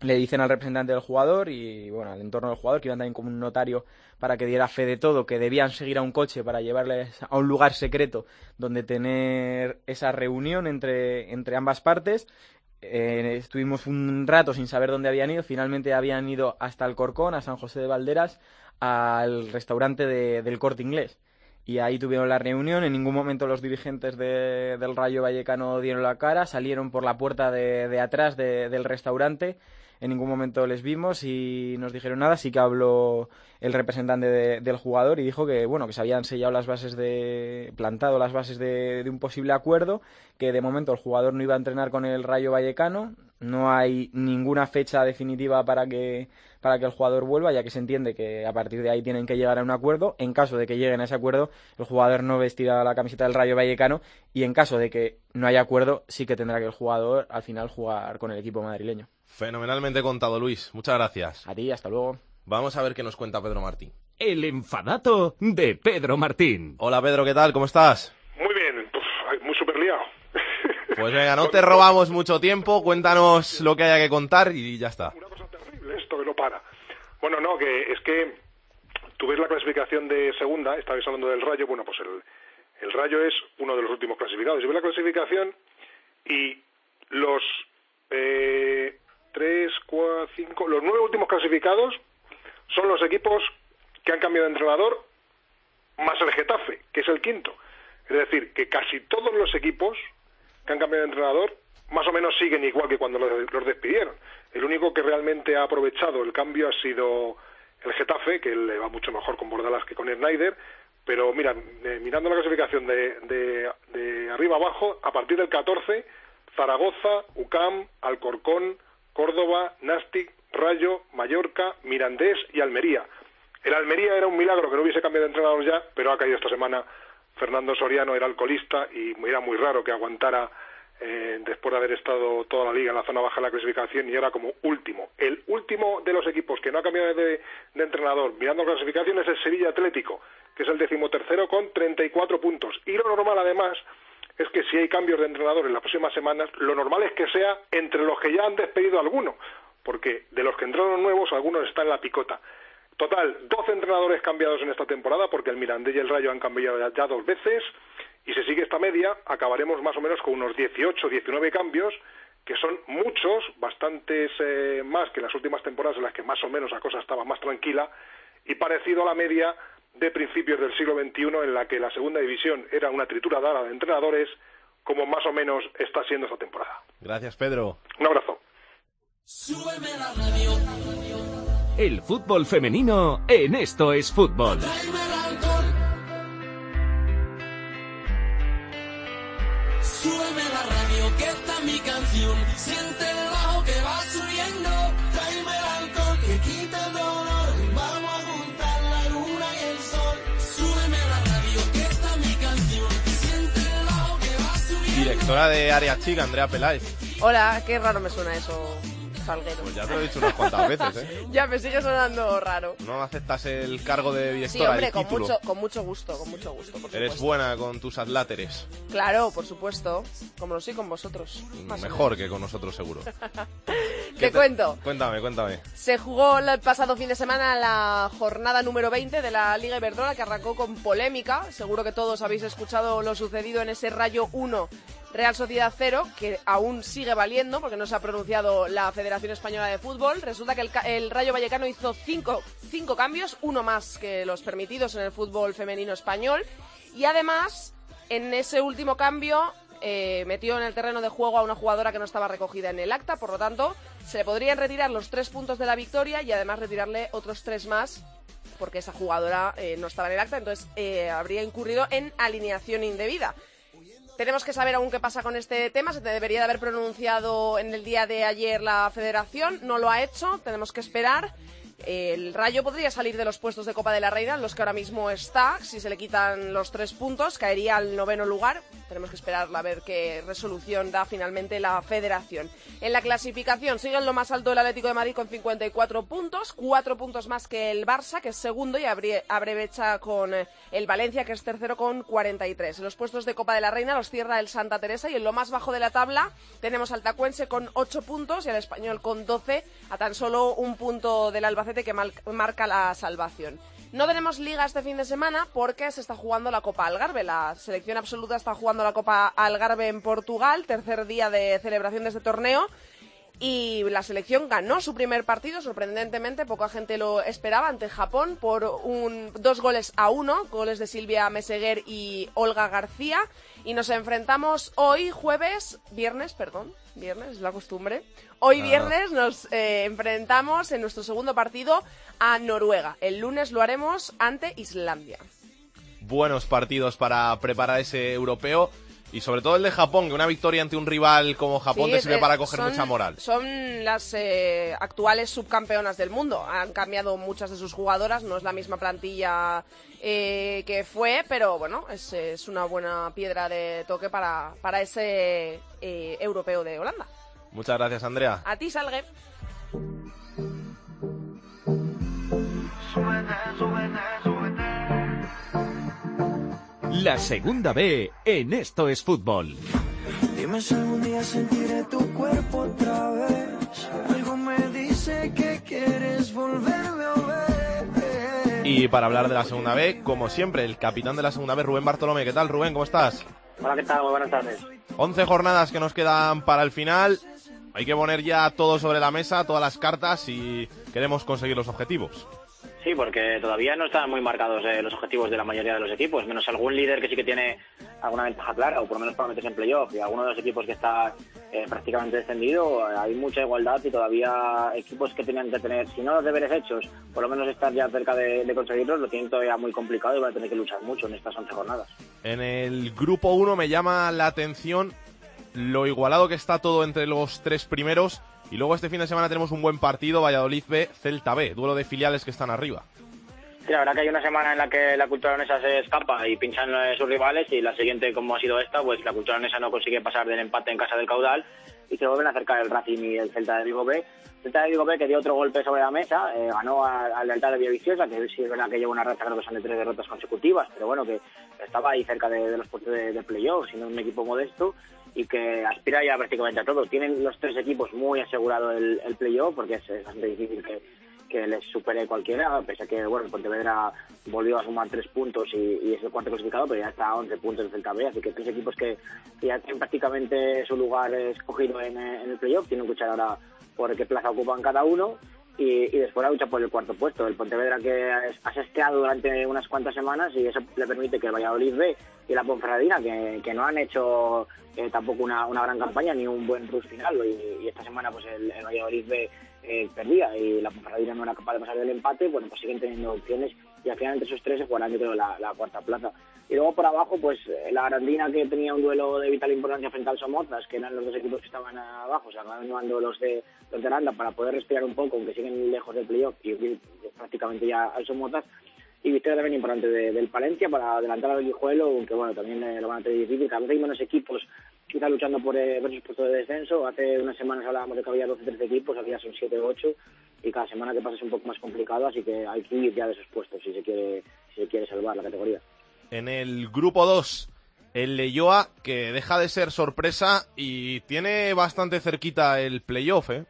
[SPEAKER 12] le dicen al representante del jugador y bueno al entorno del jugador que iban también como un notario para que diera fe de todo que debían seguir a un coche para llevarles a un lugar secreto donde tener esa reunión entre, entre ambas partes eh, estuvimos un rato sin saber dónde habían ido finalmente habían ido hasta el Corcón a San José de Valderas al restaurante de, del Corte Inglés y ahí tuvieron la reunión. En ningún momento los dirigentes de, del Rayo Vallecano dieron la cara, salieron por la puerta de, de atrás de, del restaurante en ningún momento les vimos y nos dijeron nada. Sí que habló el representante de, del jugador y dijo que bueno que se habían sellado las bases de plantado las bases de, de, un posible acuerdo, que de momento el jugador no iba a entrenar con el Rayo Vallecano. No hay ninguna fecha definitiva para que para que el jugador vuelva, ya que se entiende que a partir de ahí tienen que llegar a un acuerdo. En caso de que lleguen a ese acuerdo, el jugador no vestirá la camiseta del Rayo Vallecano y en caso de que no haya acuerdo, sí que tendrá que el jugador al final jugar con el equipo madrileño.
[SPEAKER 2] Fenomenalmente contado, Luis. Muchas gracias.
[SPEAKER 12] A ti, hasta luego.
[SPEAKER 2] Vamos a ver qué nos cuenta Pedro Martín.
[SPEAKER 13] El enfadato de Pedro Martín.
[SPEAKER 2] Hola, Pedro, ¿qué tal? ¿Cómo estás?
[SPEAKER 14] Muy bien, pues, muy super liado.
[SPEAKER 2] Pues venga, no te robamos mucho tiempo, cuéntanos lo que haya que contar y ya está.
[SPEAKER 14] Una cosa terrible, esto que no para. Bueno, no, que es que tú ves la clasificación de segunda, estabais hablando del Rayo, bueno, pues el, el Rayo es uno de los últimos clasificados. Y ves la clasificación y los eh, tres, cuatro, cinco, los nueve últimos clasificados son los equipos que han cambiado de entrenador más el Getafe, que es el quinto. Es decir, que casi todos los equipos que han cambiado de entrenador más o menos siguen igual que cuando los, los despidieron. El único que realmente ha aprovechado el cambio ha sido el Getafe, que le va mucho mejor con Bordalas que con Schneider, pero mira, eh, mirando la clasificación de, de, de arriba abajo, a partir del 14, Zaragoza, UCAM, Alcorcón, Córdoba, Nastic, Rayo, Mallorca, Mirandés y Almería. El Almería era un milagro que no hubiese cambiado de entrenador ya, pero ha caído esta semana. Fernando Soriano era alcoholista y era muy raro que aguantara eh, después de haber estado toda la liga en la zona baja de la clasificación y era como último. El último de los equipos que no ha cambiado de, entrenador mirando la clasificación es el Sevilla Atlético, que es el decimotercero con 34 puntos. Y lo normal además es que si hay cambios de entrenador en las próximas semanas, lo normal es que sea entre los que ya han despedido a alguno, porque de los que entraron nuevos, algunos están en la picota. Total, 12 entrenadores cambiados en esta temporada, porque el Mirandés y el Rayo han cambiado ya dos veces, y si sigue esta media, acabaremos más o menos con unos 18, 19 cambios, que son muchos, bastantes eh, más que las últimas temporadas en las que más o menos la cosa estaba más tranquila, y parecido a la media de principios del siglo XXI en la que la segunda división era una tritura dada de entrenadores, como más o menos está siendo esta temporada.
[SPEAKER 2] Gracias, Pedro.
[SPEAKER 14] Un abrazo.
[SPEAKER 13] El fútbol femenino en esto es fútbol.
[SPEAKER 2] Directora de Área Chica, Andrea Peláez.
[SPEAKER 15] Hola, qué raro me suena eso, Salguero.
[SPEAKER 2] Pues ya te lo he dicho unas cuantas veces, ¿eh?
[SPEAKER 15] ya me sigue sonando raro.
[SPEAKER 2] No aceptas el cargo de
[SPEAKER 15] Sí,
[SPEAKER 2] directora,
[SPEAKER 15] hombre,
[SPEAKER 2] el
[SPEAKER 15] con
[SPEAKER 2] título.
[SPEAKER 15] mucho, con mucho gusto, con mucho gusto, por
[SPEAKER 2] Eres buena con tus adláteres.
[SPEAKER 15] Claro, por supuesto, como lo soy con vosotros. más
[SPEAKER 2] Mejor que con nosotros, seguro.
[SPEAKER 15] Te cuento.
[SPEAKER 2] Cuéntame, cuéntame.
[SPEAKER 15] Se jugó el pasado fin de semana la jornada número 20 de la Liga Iberdrola que arrancó con polémica. Seguro que todos habéis escuchado lo sucedido en ese Rayo 1 Real Sociedad 0, que aún sigue valiendo porque no se ha pronunciado la Federación Española de Fútbol. Resulta que el, Rayo Vallecano hizo cinco, cinco cambios, uno más que los permitidos en el fútbol femenino español. Y además, en ese último cambio, eh, metió en el terreno de juego a una jugadora que no estaba recogida en el acta, por lo tanto, se le podrían retirar los tres puntos de la victoria y además retirarle otros tres más porque esa jugadora eh, no estaba en el acta, entonces eh, habría incurrido en alineación indebida. Tenemos que saber aún qué pasa con este tema. Se debería de haber pronunciado en el día de ayer la federación. No lo ha hecho. Tenemos que esperar. El Rayo podría salir de los puestos de Copa de la Reina, los que ahora mismo está. Si se le quitan los tres puntos, caería al noveno lugar. Tenemos que esperar a ver qué resolución da finalmente la federación. En la clasificación sigue en lo más alto el Atlético de Madrid con 54 puntos, cuatro puntos más que el Barça, que es segundo, y abre, abre brecha con eh, el Valencia, que es tercero con 43. En los puestos de Copa de la Reina los cierra el Santa Teresa y en lo más bajo de la tabla tenemos al Tacuense con 8 puntos y al Español con 12, a tan solo un punto del Albacete que marca la salvación. No tenemos liga este fin de semana porque se está jugando la Copa Algarve. La selección absoluta está jugando la Copa Algarve en Portugal, tercer día de celebración de este torneo. Y la selección ganó su primer partido, sorprendentemente, poca gente lo esperaba, ante Japón por un, dos goles a uno, goles de Silvia Meseguer y Olga García. Y nos enfrentamos hoy, jueves, viernes, perdón, viernes, es la costumbre. Hoy
[SPEAKER 2] Ah.
[SPEAKER 15] viernes nos eh, enfrentamos en nuestro segundo partido a Noruega. El lunes lo haremos ante Islandia.
[SPEAKER 2] Buenos partidos para preparar ese europeo. Y sobre todo el de Japón, que una victoria ante un rival como Japón
[SPEAKER 15] Sí,
[SPEAKER 2] te sirve
[SPEAKER 15] eh,
[SPEAKER 2] para coger
[SPEAKER 15] son-
[SPEAKER 2] mucha moral.
[SPEAKER 15] Son las eh, actuales subcampeonas del mundo. Han cambiado muchas de sus jugadoras, no es la misma plantilla eh, que fue, pero bueno, es, es una buena piedra de toque para, para ese eh, europeo de Holanda.
[SPEAKER 2] Muchas gracias, Andrea.
[SPEAKER 15] A ti, Salgue.
[SPEAKER 13] La segunda B en esto es fútbol.
[SPEAKER 16] Dime si algún día sentiré tu cuerpo otra vez. Algo me dice que quieres volverme a ver.
[SPEAKER 2] Y para hablar de la segunda B, como siempre, el capitán de la segunda B, Rubén Bartolomé. ¿Qué tal, Rubén? ¿Cómo estás?
[SPEAKER 17] Hola, ¿qué tal? Muy buenas tardes.
[SPEAKER 2] 11 jornadas que nos quedan para el final. Hay que poner ya todo sobre la mesa, todas las cartas, y queremos conseguir los objetivos.
[SPEAKER 17] Sí, porque todavía no están muy marcados eh, los objetivos de la mayoría de los equipos, menos algún líder que sí que tiene alguna ventaja clara, o por lo menos para meterse en playoff. Y alguno de los equipos que está eh, prácticamente descendido, hay mucha igualdad y todavía equipos que tenían que tener, si no los deberes hechos, por lo menos estar ya cerca de, de conseguirlos, lo tienen todavía muy complicado y van a tener que luchar mucho en estas 11 jornadas.
[SPEAKER 2] En el grupo 1 me llama la atención lo igualado que está todo entre los tres primeros. Y luego este fin de semana tenemos un buen partido, Valladolid B, Celta B, duelo de filiales que están arriba.
[SPEAKER 17] Sí, la verdad que hay una semana en la que la cultura leonesa se escapa y pinchan eh, sus rivales y la siguiente, como ha sido esta, pues la cultura leonesa no consigue pasar del empate en casa del caudal y se vuelven a acercar el Racing y el Celta de Vigo B. Celta de Vigo B que dio otro golpe sobre la mesa, eh, ganó al al Lealtad de Villaviciosa, que sí es verdad que lleva una racha, creo que son de tres derrotas consecutivas, pero bueno, que estaba ahí cerca de, de los puestos de, de playoff, siendo un equipo modesto y que aspira ya prácticamente a todo. Tienen los tres equipos muy asegurado el, el playoff, porque es, es bastante difícil que, que les supere cualquiera, pese a que bueno, Pontevedra volvió a sumar tres puntos y, y es el cuarto clasificado, pero ya está a 11 puntos el Celta B, así que tres equipos que, ya tienen prácticamente su lugar escogido en, en el playoff, tienen que luchar ahora por qué plaza ocupan cada uno y, y después la lucha por el cuarto puesto. El Pontevedra que ha sesteado durante unas cuantas semanas y eso le permite que el Valladolid B y la Ponferradina, que, que no han hecho eh, tampoco una, una gran campaña ni un buen rush final y, esta semana pues el, Valladolid B eh, perdía y la Ponferradina no era capaz de pasar del empate, bueno, pues siguen teniendo opciones y al final entre esos tres se jugarán yo creo la cuarta plaza. Y luego por abajo, pues eh, la Arandina que tenía un duelo de vital importancia frente al Somozas, que eran los dos equipos que estaban abajo, se acaban llevando los de los de Aranda para poder respirar un poco, aunque siguen lejos del playoff y ir prácticamente ya al Somozas. Y victoria también importante de- del Palencia para adelantar al Guijuelo, aunque bueno, también eh, lo van a tener difícil. Cada vez hay menos equipos quizá luchando por eh, puestos de descenso. Hace unas semanas hablábamos de que había 12 13 equipos, aquí ya son 7 o 8 y cada semana que pasa es un poco más complicado, así que hay que ir ya de esos puestos si se quiere, si se quiere salvar la categoría.
[SPEAKER 2] En el grupo 2, el Leyoa, que deja de ser sorpresa y tiene bastante cerquita el playoff, ¿eh?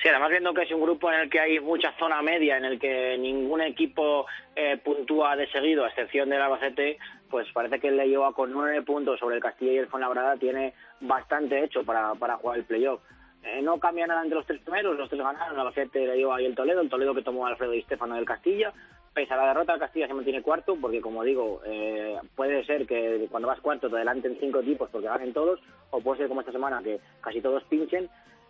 [SPEAKER 17] Sí, además viendo que es un grupo en el que hay mucha zona media, en el que ningún equipo eh, puntúa de seguido, a excepción del Albacete, pues parece que el Leyoa con nueve puntos sobre el Castilla y el Fuenlabrada tiene bastante hecho para, para jugar el playoff. Eh, no cambia nada entre los tres primeros, los tres ganaron, el Albacete, el Leyoa y el Toledo, el Toledo que tomó Alfredo y Stefano del Castilla. Pese a la derrota, Castilla se mantiene cuarto, porque como digo, eh, puede ser que cuando vas cuarto te adelanten cinco equipos porque ganen todos, o puede ser como esta semana que casi todos pinchen,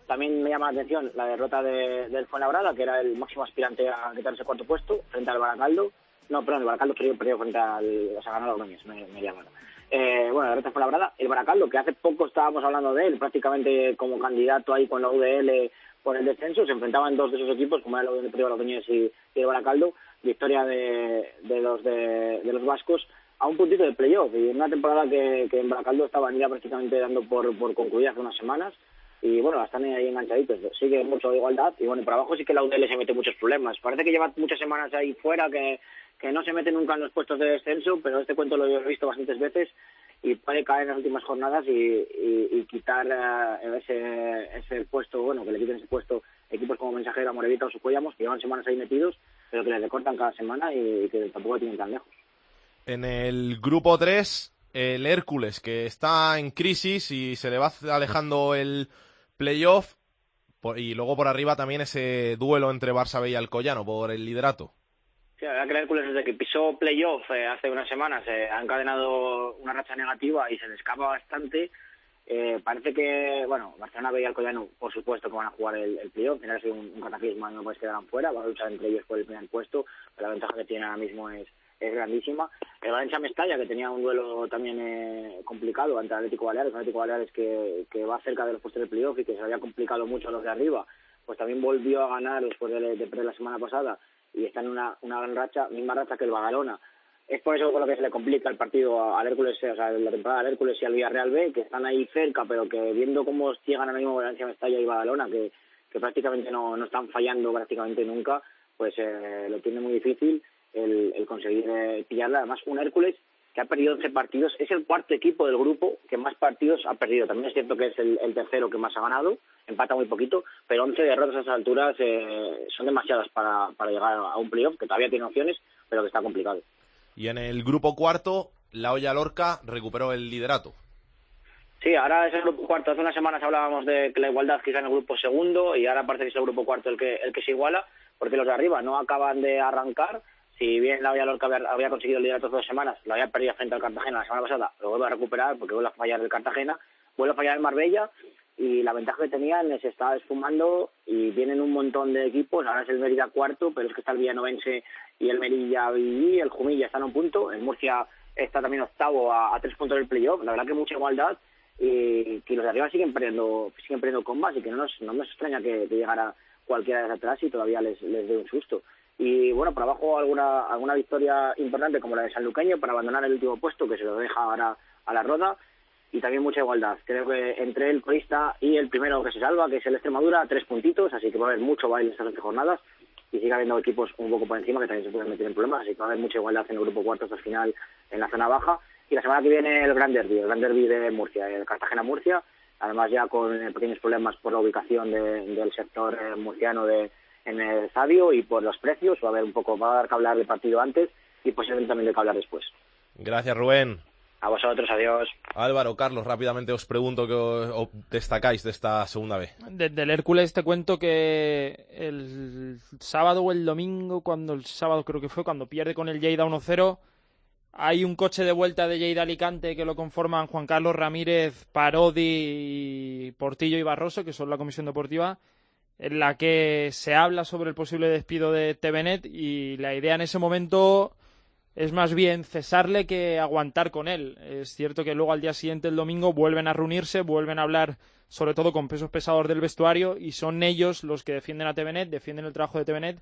[SPEAKER 17] también me llama la atención la derrota de, del Fuenlabrada, que era el máximo aspirante a quitarse cuarto puesto, frente al Baracaldo. No, perdón, el Baracaldo perdió, perdió frente al... O sea, ganó Logroñés, me, me llama. Eh, bueno, la derrota fue Fuenlabrada. El Baracaldo, que hace poco estábamos hablando de él, prácticamente como candidato ahí con la UDL por el descenso, se enfrentaban dos de esos equipos, como era el UDL y, y el Baracaldo. Victoria de, de los de, de los vascos a un puntito de playoff. Y en una temporada que, que en Baracaldo estaban ya prácticamente dando por, por concluida hace unas semanas y bueno, están ahí enganchaditos, sigue mucho de igualdad y bueno, por abajo sí que la UDL se mete muchos problemas. Parece que lleva muchas semanas ahí fuera, que, que no se mete nunca en los puestos de descenso, pero este cuento lo he visto bastantes veces y puede caer en las últimas jornadas y, y, y quitar eh, ese, ese puesto, bueno, que le quiten ese puesto equipos como Mensajera, Morevita o Sucuellamos, que llevan semanas ahí metidos, pero que les recortan cada semana y, y que tampoco tienen tan lejos.
[SPEAKER 2] En el grupo 3, el Hércules, que está en crisis y se le va alejando el playoff. Y luego por arriba también ese duelo entre Barça B y Alcoyano por el liderato.
[SPEAKER 17] Sí, la verdad que el Hércules desde que pisó playoff eh, hace unas semanas eh, ha encadenado una racha negativa y se le escapa bastante. Eh, parece que, bueno, Barcelona B y Alcoyano, por supuesto que van a jugar el, el playoff, tiene que ser un, un cataclismo, no puedes quedar fuera, van a luchar entre ellos por el primer puesto, pero la ventaja que tiene ahora mismo es, es grandísima. El Valencia Mestalla, que tenía un duelo también eh, complicado ante el Atlético Baleares, un Atlético Baleares que, que va cerca de los puestos del playoff y que se había complicado mucho a los de arriba, pues también volvió a ganar después de, de perder la semana pasada y está en una, una gran racha, misma racha que el Badalona. Es por eso por lo que se le complica el partido al Hércules, o sea, la temporada al Hércules y al Villarreal B, que están ahí cerca, pero que viendo cómo llegan ahora mismo Valencia, Mestalla y Badalona, que, que prácticamente no, no están fallando prácticamente nunca, pues eh, lo tiene muy difícil el, conseguir eh, pillarla. Además, un Hércules que ha perdido 11 partidos, es el cuarto equipo del grupo que más partidos ha perdido. También es cierto que es el, el tercero que más ha ganado, empata muy poquito, pero 11 derrotas a esas alturas eh, son demasiadas para, para llegar a un playoff, que todavía tiene opciones, pero que está complicado.
[SPEAKER 2] Y en el grupo cuarto, la Olla Lorca recuperó el liderato.
[SPEAKER 17] Sí, ahora es el grupo cuarto. Hace unas semanas hablábamos de que la igualdad quizá en el grupo segundo y ahora parece que es el grupo cuarto el que, el que se iguala. porque los de arriba no acaban de arrancar. Si bien la Lorca había, había conseguido el liderato hace dos semanas, lo había perdido frente al Cartagena la semana pasada, lo vuelve a recuperar porque vuelve a fallar el Cartagena, vuelve a fallar el Marbella y la ventaja que tenían se está esfumando y vienen un montón de equipos, ahora es el Mérida cuarto, pero es que está el Villanovense y el Merilla y el Jumilla están a un punto, el Murcia está también octavo a, a tres puntos del playoff, la verdad que mucha igualdad y que los de arriba siguen perdiendo siguen perdiendo combas y que no nos, no nos extraña que, que llegara cualquiera de atrás y todavía les, les dé un susto. Y bueno, por abajo alguna, alguna victoria importante como la de San Luqueño para abandonar el último puesto que se lo deja ahora a la roda y también mucha igualdad. Creo que entre el colista y el primero que se salva, que es el Extremadura, tres puntitos, así que va a haber mucho baile estas 11 jornadas y sigue habiendo equipos un poco por encima que también se pueden meter en problemas, así que va a haber mucha igualdad en el grupo cuarto hasta el final en la zona baja. Y la semana que viene el Gran Derby, el Gran Derby de Murcia, el Cartagena-Murcia, además ya con pequeños problemas por la ubicación de- del sector eh, murciano de, en el estadio y por los precios, va a haber un poco, va a dar que hablar del partido antes y posiblemente también de que hablar después.
[SPEAKER 2] Gracias, Rubén.
[SPEAKER 17] A vosotros, adiós.
[SPEAKER 2] Álvaro, Carlos, rápidamente os pregunto qué os- destacáis de esta segunda B.
[SPEAKER 4] Desde el Hércules te cuento que el sábado o el domingo, cuando el sábado creo que fue, cuando pierde con el Lleida 1-0, hay un coche de vuelta de Lleida Alicante que lo conforman Juan Carlos Ramírez, Parodi, y Portillo y Barroso, que son la comisión deportiva, en la que se habla sobre el posible despido de TVNet y la idea en ese momento es más bien cesarle que aguantar con él. Es cierto que luego al día siguiente, el domingo, vuelven a reunirse, vuelven a hablar sobre todo con pesos pesados del vestuario y son ellos los que defienden a TVNet, defienden el trabajo de TVNet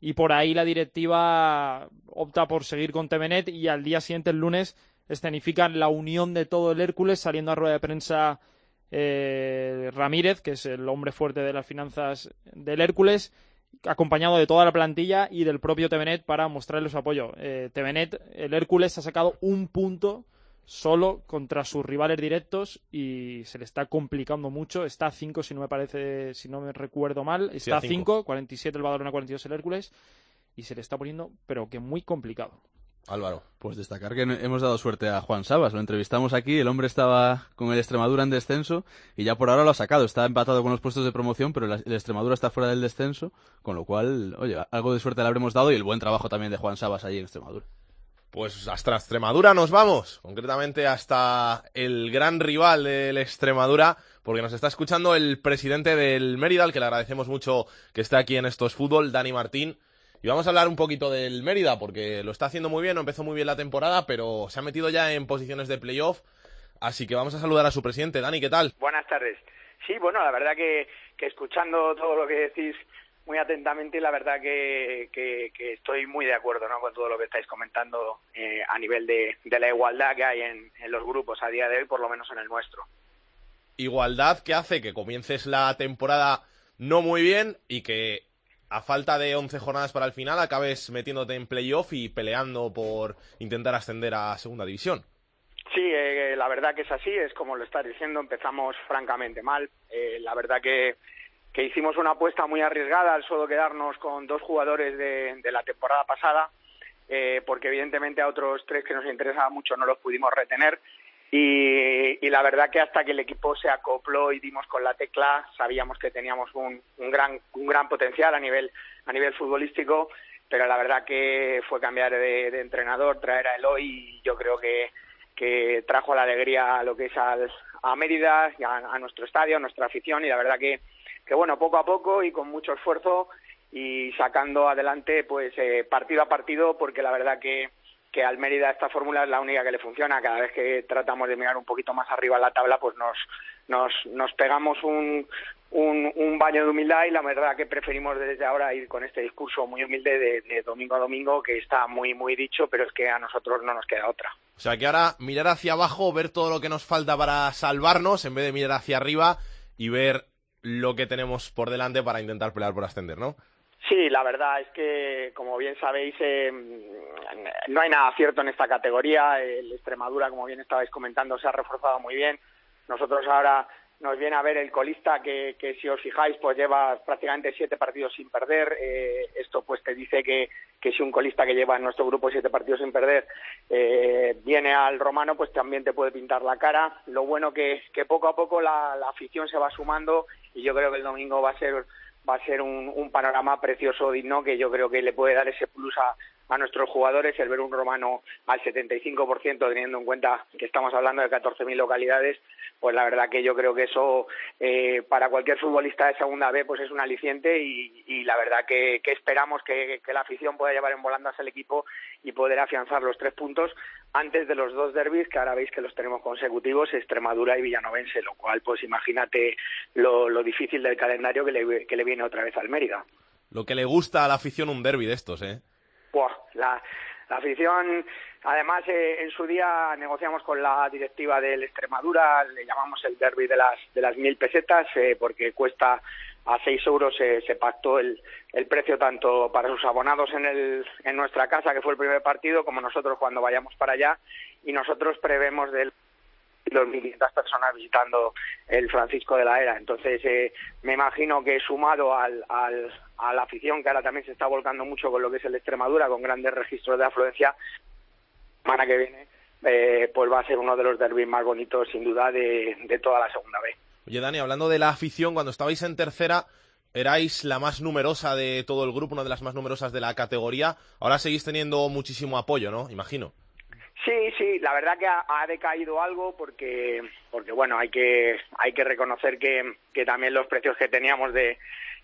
[SPEAKER 4] y por ahí la directiva opta por seguir con TVNet y al día siguiente, el lunes, escenifican la unión de todo el Hércules saliendo a rueda de prensa eh, Ramírez, que es el hombre fuerte de las finanzas del Hércules, acompañado de toda la plantilla y del propio TVNet para mostrarle su apoyo. Eh, el Hércules ha sacado un punto solo contra sus rivales directos y se le está complicando mucho. Está a 5, si no me parece, si no me recuerdo mal.
[SPEAKER 2] Sí,
[SPEAKER 4] Está
[SPEAKER 2] a
[SPEAKER 4] a
[SPEAKER 2] cinco.
[SPEAKER 4] 5, 47 el Badalona, 42 el Hércules y se le está poniendo, pero que muy complicado.
[SPEAKER 2] Álvaro.
[SPEAKER 3] Pues destacar que hemos dado suerte a Juan Sabas. Lo entrevistamos aquí. El hombre estaba con el Extremadura en descenso y ya por ahora lo ha sacado. Está empatado con los puestos de promoción, pero el Extremadura está fuera del descenso. Con lo cual, oye, algo de suerte le habremos dado y el buen trabajo también de Juan Sabas allí en Extremadura.
[SPEAKER 2] Pues hasta Extremadura nos vamos, concretamente hasta el gran rival del Extremadura, porque nos está escuchando el presidente del Mérida, al que le agradecemos mucho que esté aquí en Estos Fútbol, Dani Martín. Y vamos a hablar un poquito del Mérida, porque lo está haciendo muy bien, no empezó muy bien la temporada, pero se ha metido ya en posiciones de playoff. Así que vamos a saludar a su presidente. Dani, ¿qué tal?
[SPEAKER 18] Buenas tardes. Sí, bueno, la verdad que, que escuchando todo lo que decís muy atentamente, la verdad que, que, que estoy muy de acuerdo ¿no? con todo lo que estáis comentando eh, a nivel de, de la igualdad que hay en, en los grupos a día de hoy, por lo menos en el nuestro.
[SPEAKER 2] Igualdad que hace que comiences la temporada no muy bien y que a falta de 11 jornadas para el final acabes metiéndote en playoff y peleando por intentar ascender a segunda división.
[SPEAKER 18] Sí, eh, la verdad que es así, es como lo estás diciendo, empezamos francamente mal. Eh, la verdad que, que hicimos una apuesta muy arriesgada al solo quedarnos con dos jugadores de, la temporada pasada, eh, porque evidentemente a otros tres que nos interesaba mucho no los pudimos retener. Y, y la verdad que hasta que el equipo se acopló y dimos con la tecla, sabíamos que teníamos un, un gran un gran potencial a nivel a nivel futbolístico, pero la verdad que fue cambiar de, entrenador, traer a Eloy y yo creo que que trajo la alegría a lo que es al, a Mérida, a, a nuestro estadio, a nuestra afición y la verdad que, que bueno, poco a poco y con mucho esfuerzo y sacando adelante pues eh, partido a partido porque la verdad que, que al Mérida esta fórmula es la única que le funciona. Cada vez que tratamos de mirar un poquito más arriba la tabla pues nos, nos, nos pegamos un, un, un baño de humildad y la verdad que preferimos desde ahora ir con este discurso muy humilde de, de domingo a domingo que está muy muy dicho pero es que a nosotros no nos queda otra.
[SPEAKER 2] O sea que ahora mirar hacia abajo, ver todo lo que nos falta para salvarnos, en vez de mirar hacia arriba y ver lo que tenemos por delante para intentar pelear por ascender, ¿no?
[SPEAKER 18] Sí, la verdad es que, como bien sabéis, eh, no hay nada cierto en esta categoría. El Extremadura, como bien estabais comentando, se ha reforzado muy bien. Nosotros ahora nos viene a ver el colista que, que si os fijáis, pues lleva prácticamente siete partidos sin perder. Eh, esto pues te dice que, que si un colista que lleva en nuestro grupo siete partidos sin perder eh, viene al romano, pues también te puede pintar la cara. Lo bueno que, que poco a poco la, la afición se va sumando y yo creo que el domingo va a ser va a ser un, un panorama precioso, digno, que yo creo que le puede dar ese plus a, a nuestros jugadores el ver un romano al 75%, teniendo en cuenta que estamos hablando de 14.000 localidades, pues la verdad que yo creo que eso eh, para cualquier futbolista de segunda B pues es un aliciente y, la verdad que, esperamos que, la afición pueda llevar en volandas al equipo y poder afianzar los tres puntos antes de los dos derbis que ahora veis que los tenemos consecutivos Extremadura y Villanovense lo cual pues imagínate lo, difícil del calendario que le, viene otra vez al Mérida.
[SPEAKER 2] Lo que le gusta a la afición un derby de estos eh
[SPEAKER 18] Buah, la, la afición, además eh, en su día negociamos con la directiva del Extremadura, le llamamos el derby de las, de las mil pesetas, eh, porque cuesta a seis euros eh, se pactó el, el precio tanto para sus abonados en, el, en nuestra casa, que fue el primer partido, como nosotros cuando vayamos para allá, y nosotros prevemos del 2.500 personas visitando el Francisco de la Era. Entonces, eh, me imagino que sumado al, al, a la afición, que ahora también se está volcando mucho con lo que es el Extremadura, con grandes registros de afluencia, semana que viene, eh, pues va a ser uno de los derbis más bonitos, sin duda, de, de toda la segunda vez.
[SPEAKER 2] Oye, Dani, hablando de la afición, cuando estabais en tercera, erais la más numerosa de todo el grupo, una de las más numerosas de la categoría. Ahora seguís teniendo muchísimo apoyo, ¿no? Imagino.
[SPEAKER 18] Sí, sí, la verdad que ha, decaído algo porque, porque bueno, hay que, hay que reconocer que, que también los precios que teníamos de,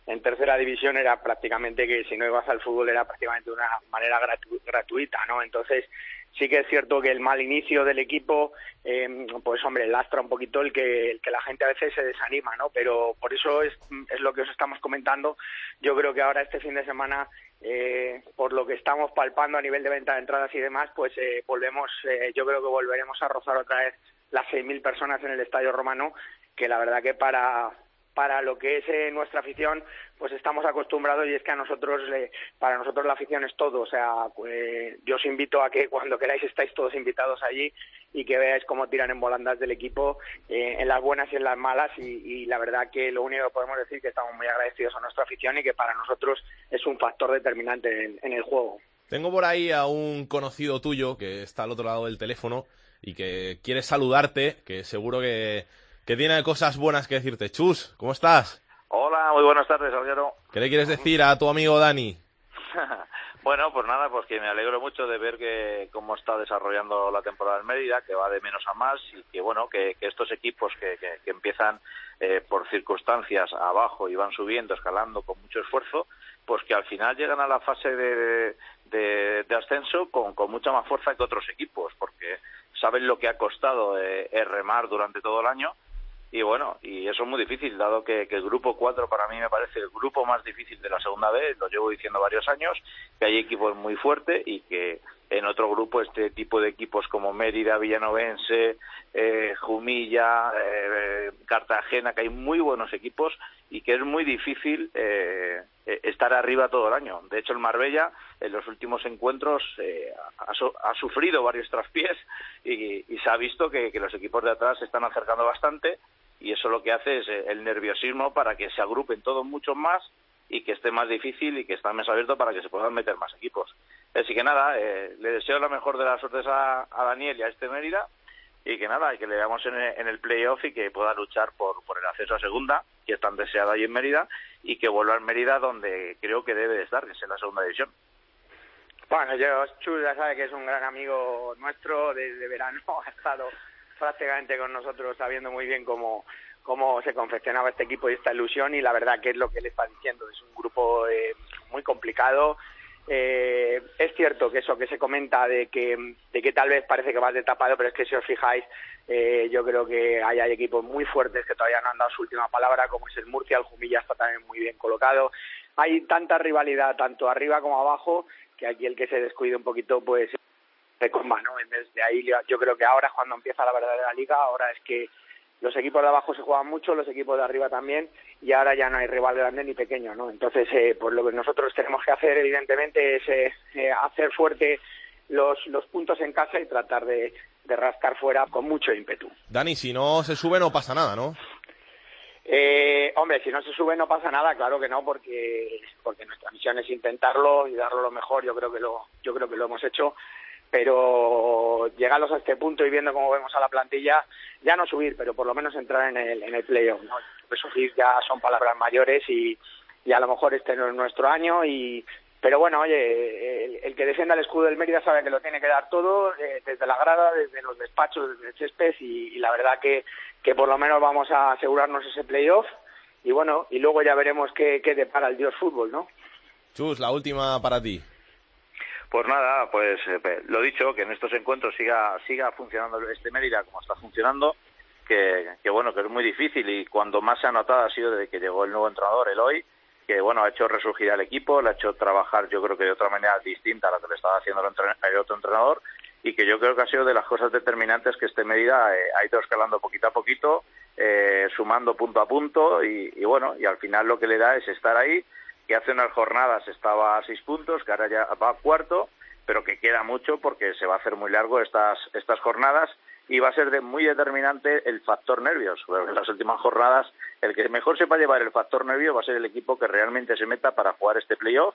[SPEAKER 18] en tercera división era prácticamente que si no ibas al fútbol era prácticamente de una manera gratu gratuita, ¿no? Entonces sí que es cierto que el mal inicio del equipo, eh, pues hombre, lastra un poquito el que, el que la gente a veces se desanima, ¿no? Pero por eso es, es lo que os estamos comentando. Yo creo que ahora este fin de semana eh, por lo que estamos palpando a nivel de venta de entradas y demás, pues eh, volvemos, eh, yo creo que volveremos a rozar otra vez las 6.000 personas en el Estadio Romano, que la verdad que para, para lo que es eh, nuestra afición, pues estamos acostumbrados y es que a nosotros, eh, para nosotros la afición es todo. O sea, pues, yo os invito a que cuando queráis estáis todos invitados allí y que veáis cómo tiran en volandas del equipo, eh, en las buenas y en las malas. Y, y, la verdad que lo único que podemos decir es que estamos muy agradecidos a nuestra afición y que para nosotros es un factor determinante en, en el juego.
[SPEAKER 2] Tengo por ahí a un conocido tuyo que está al otro lado del teléfono y que quiere saludarte, que seguro que que tiene cosas buenas que decirte. Chus, ¿cómo estás?
[SPEAKER 19] Hola, muy buenas tardes, Alguero.
[SPEAKER 2] ¿Qué le quieres decir a tu amigo Dani?
[SPEAKER 19] bueno, pues nada, pues que me alegro mucho de ver que cómo está desarrollando la temporada en Mérida, que va de menos a más y que bueno, que, que estos equipos que, que, que empiezan eh, por circunstancias abajo y van subiendo, escalando con mucho esfuerzo, pues que al final llegan a la fase de, de, de ascenso con, con mucha más fuerza que otros equipos, porque saben lo que ha costado eh, remar durante todo el año y bueno, y eso es muy difícil, dado que, que, el grupo 4 para mí me parece el grupo más difícil de la segunda vez, lo llevo diciendo varios años, que hay equipos muy fuertes y que en otro grupo este tipo de equipos como Mérida, Villanovense, eh, Jumilla, eh, Cartagena, que hay muy buenos equipos y que es muy difícil eh, estar arriba todo el año. De hecho, el Marbella en los últimos encuentros eh, ha, ha, sufrido varios traspiés y, y se ha visto que, que los equipos de atrás se están acercando bastante y eso lo que hace es el nerviosismo para que se agrupen todos muchos más y que esté más difícil y que esté más abierto para que se puedan meter más equipos. Así que nada, eh, le deseo la mejor de las suertes a, a, Daniel y a este Mérida y que nada, que le veamos en en el playoff y que pueda luchar por, por el acceso a segunda, que es tan deseado ahí en Mérida, y que vuelva a Mérida donde creo que debe de estar, que es en la segunda división.
[SPEAKER 18] Bueno, yo, Chus ya sabe que es un gran amigo nuestro, desde verano ha estado prácticamente con nosotros sabiendo muy bien cómo, cómo se confeccionaba este equipo y esta ilusión y la verdad que es lo que él está diciendo, es un grupo eh, muy complicado. Eh, es cierto que eso que se comenta de que, de que tal vez parece que va de tapado, pero es que si os fijáis, eh, yo creo que hay, hay, equipos muy fuertes que todavía no han dado su última palabra, como es el Murcia, el Jumilla está también muy bien colocado. Hay tanta rivalidad, tanto arriba como abajo, que aquí el que se descuide un poquito, pues se comba, ¿no? Desde ahí yo creo que ahora es cuando empieza la verdadera liga, ahora es que los equipos de abajo se juegan mucho, los equipos de arriba también, y ahora ya no hay rival grande ni pequeño, ¿no? Entonces, eh, pues lo que nosotros tenemos que hacer, evidentemente, es eh, eh, hacer fuerte los, los puntos en casa y tratar de, de rascar fuera con mucho ímpetu.
[SPEAKER 2] Dani, si no se sube no pasa nada, ¿no?
[SPEAKER 18] Eh, hombre, si no se sube no pasa nada, claro que no, porque porque nuestra misión es intentarlo y darlo lo mejor. Yo creo que lo yo creo que lo hemos hecho pero llegados a este punto y viendo cómo vemos a la plantilla, ya no subir, pero por lo menos entrar en el, en el playoff, ¿no? Sí ya son palabras mayores y, a lo mejor este no es nuestro año y pero bueno, oye, el, que defienda el escudo del Mérida sabe que lo tiene que dar todo, eh, desde la grada, desde los despachos, desde el césped, y, y la verdad que, que por lo menos vamos a asegurarnos ese playoff, y bueno, y luego ya veremos qué, qué depara el Dios Fútbol, ¿no?
[SPEAKER 2] Chus, la última para ti.
[SPEAKER 19] Pues nada, pues eh, lo dicho, que en estos encuentros siga siga funcionando este Mérida como está funcionando, que, que bueno, que es muy difícil y cuando más se ha notado ha sido desde que llegó el nuevo entrenador, Eloy, que bueno, ha hecho resurgir al equipo, le ha hecho trabajar yo creo que de otra manera distinta a la que le estaba haciendo el, el otro entrenador y que yo creo que ha sido de las cosas determinantes que este Mérida eh, ha ido escalando poquito a poquito, eh, sumando punto a punto y, y bueno, y al final lo que le da es estar ahí, que hace unas jornadas estaba a seis puntos, que ahora ya va a cuarto, pero que queda mucho porque se va a hacer muy largo estas, estas jornadas y va a ser de muy determinante el factor nervios. En las últimas jornadas, el que mejor sepa llevar el factor nervio va a ser el equipo que realmente se meta para jugar este playoff.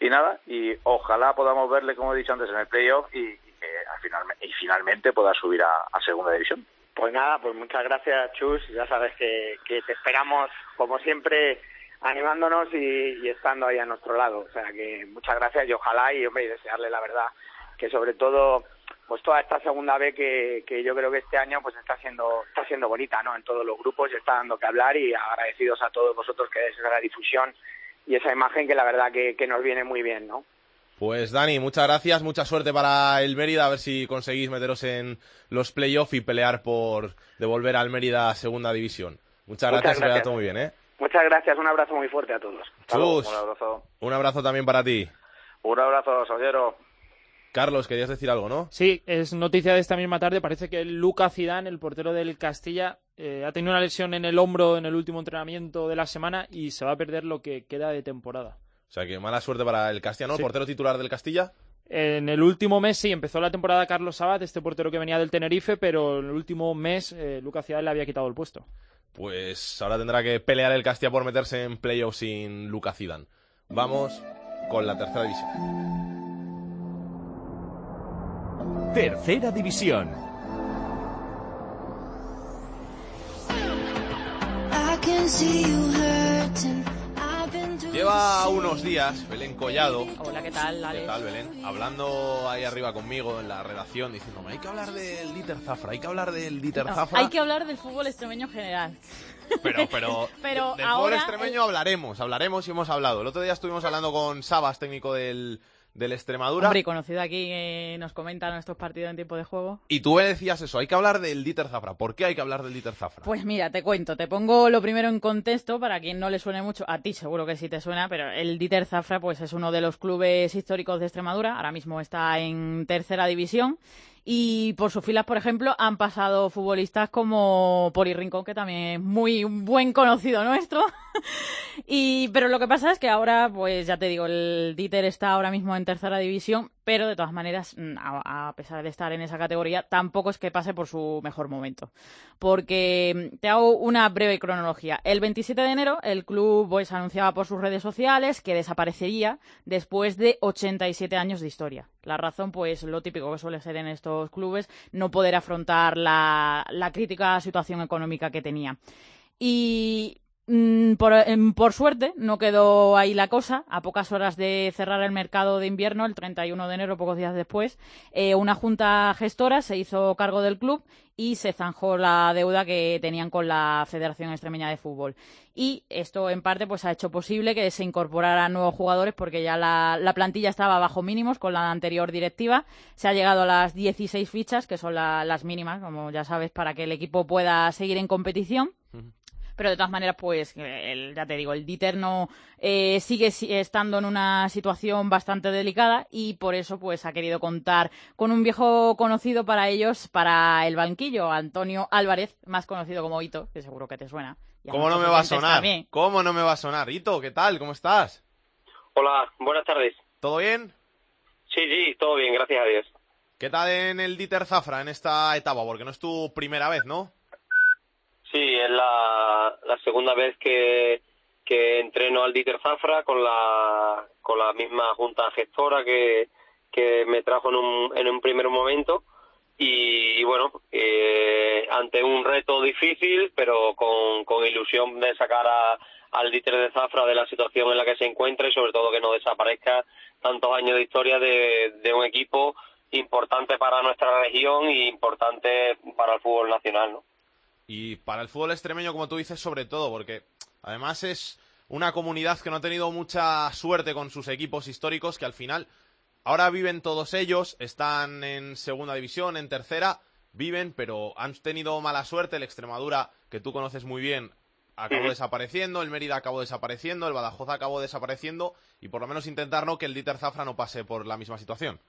[SPEAKER 19] Y nada, y ojalá podamos verle, como he dicho antes, en el playoff y, y que al final, y finalmente pueda subir a, a segunda división.
[SPEAKER 18] Pues nada, pues muchas gracias, Chus. Ya sabes que, que te esperamos, como siempre, animándonos y, y estando ahí a nuestro lado. O sea que muchas gracias y ojalá y, hombre, y desearle la verdad que sobre todo pues toda esta segunda vez que, que yo creo que este año pues está siendo está siendo bonita no en todos los grupos y está dando que hablar y agradecidos a todos vosotros que es la difusión y esa imagen que la verdad que, que nos viene muy bien no
[SPEAKER 2] Pues Dani, muchas gracias, mucha suerte para el Mérida, a ver si conseguís meteros en los playoffs y pelear por devolver al Mérida a segunda división. Muchas
[SPEAKER 18] Muchas
[SPEAKER 2] gracias, que vaya
[SPEAKER 18] gracias.
[SPEAKER 2] todo muy bien, ¿eh?
[SPEAKER 18] Muchas gracias un abrazo muy fuerte a todos
[SPEAKER 2] Chus,
[SPEAKER 19] Un abrazo.
[SPEAKER 2] un abrazo también para ti.
[SPEAKER 19] Un abrazo, Sollero.
[SPEAKER 2] Carlos, querías decir algo, ¿no?
[SPEAKER 4] Sí, es noticia de esta misma tarde. Parece que Luca Zidane, el portero del Castilla, eh, ha tenido una lesión en el hombro en el último entrenamiento de la semana y se va a perder lo que queda de temporada.
[SPEAKER 2] O sea que mala suerte para el Castilla, ¿no?
[SPEAKER 4] Sí.
[SPEAKER 2] Portero titular del Castilla.
[SPEAKER 4] En el último mes sí, empezó la temporada Carlos Sabat, este portero que venía del Tenerife, pero en el último mes eh, Luca Zidane le había quitado el puesto.
[SPEAKER 2] Pues ahora tendrá que pelear el Castilla por meterse en playoffs sin Luca Zidane. Vamos con la tercera división.
[SPEAKER 13] Tercera división.
[SPEAKER 16] I can see you hurting.
[SPEAKER 2] Lleva unos días Belén Collado.
[SPEAKER 20] Hola, ¿qué tal,
[SPEAKER 2] ¿Qué
[SPEAKER 20] Alex?
[SPEAKER 2] tal, Belén? Hablando ahí arriba conmigo en la redacción, diciéndome, hay que hablar del Dieter Zafra, hay que hablar del Dieter
[SPEAKER 20] No,
[SPEAKER 2] Zafra.
[SPEAKER 20] hay que hablar del fútbol extremeño en general.
[SPEAKER 2] Pero, pero,
[SPEAKER 20] Pero
[SPEAKER 2] del fútbol
[SPEAKER 20] ahora
[SPEAKER 2] extremeño hablaremos, hablaremos y hemos hablado. El otro día estuvimos hablando con Sabas, técnico del, del Extremadura.
[SPEAKER 20] Hombre, y conocido aquí nos comenta nuestros partidos en tiempo de juego.
[SPEAKER 2] Y tú me decías eso, hay que hablar del Dieter Zafra. ¿Por qué hay que hablar del Dieter Zafra?
[SPEAKER 20] Pues mira, te cuento, te pongo lo primero en contexto para quien no le suene mucho, a ti seguro que sí te suena, pero el Dieter Zafra pues es uno de los clubes históricos de Extremadura, ahora mismo está en tercera división y por sus filas, por ejemplo, han pasado futbolistas como Poli Rincón, que también es muy buen conocido nuestro. y pero lo que pasa es que ahora, pues ya te digo, el Dieter está ahora mismo en tercera división, pero de todas maneras, mm, a, pesar de estar en esa categoría, tampoco es que pase por su mejor momento. Porque mm, te hago una breve cronología. El 27 de enero, el club pues anunciaba por sus redes sociales que desaparecería después de 87 años de historia. La razón, pues lo típico que suele ser en estos clubes, no poder afrontar la, crítica situación económica que tenía. Y por, em, por suerte no quedó ahí la cosa. A pocas horas de cerrar el mercado de invierno, el 31 de enero, pocos días después, eh, una junta gestora se hizo cargo del club y se zanjó la deuda que tenían con la Federación Extremeña de Fútbol. Y esto, en parte, pues ha hecho posible que se incorporaran nuevos jugadores porque ya la, la plantilla estaba bajo mínimos con la anterior directiva. Se ha llegado a las 16 fichas, que son la- las mínimas, como ya sabes, para que el equipo pueda seguir en competición. Pero de todas maneras, pues, el- ya te digo, el Dieter no eh, sigue si- estando en una situación bastante delicada y por eso, pues, ha querido contar con un viejo conocido para ellos, para el banquillo, Antonio Álvarez, más conocido como Hito, que seguro que te suena.
[SPEAKER 2] ¿Cómo no me va a sonar?
[SPEAKER 20] también.
[SPEAKER 2] ¿Cómo no me va a sonar? Hito, ¿qué tal? ¿Cómo estás?
[SPEAKER 10] Hola, buenas tardes.
[SPEAKER 2] ¿Todo bien?
[SPEAKER 10] Sí, sí, todo bien, gracias a Dios.
[SPEAKER 2] ¿Qué tal en el Dieter Zafra en esta etapa? Porque no es tu primera vez, ¿no?
[SPEAKER 10] Sí, es la, segunda vez que, entreno al Dieter Zafra con la, con la misma junta gestora que, me trajo en un, en un primer momento. Y, bueno, eh, ante un reto difícil, pero con, ilusión de sacar
[SPEAKER 21] al Dieter de Zafra de la situación en la que se encuentra y sobre todo que no desaparezca tantos años de historia de, de un equipo importante para nuestra región y importante para el fútbol nacional, ¿no?
[SPEAKER 2] Y para el fútbol extremeño, como tú dices, sobre todo, porque además es una comunidad que no ha tenido mucha suerte con sus equipos históricos, que al final ahora viven todos ellos, están en segunda división, en tercera, viven, pero han tenido mala suerte. El Extremadura, que tú conoces muy bien, acabó desapareciendo, el Mérida acabó desapareciendo, el Badajoz acabó desapareciendo, y por lo menos intentar no que el Dieter Zafra no pase por la misma situación.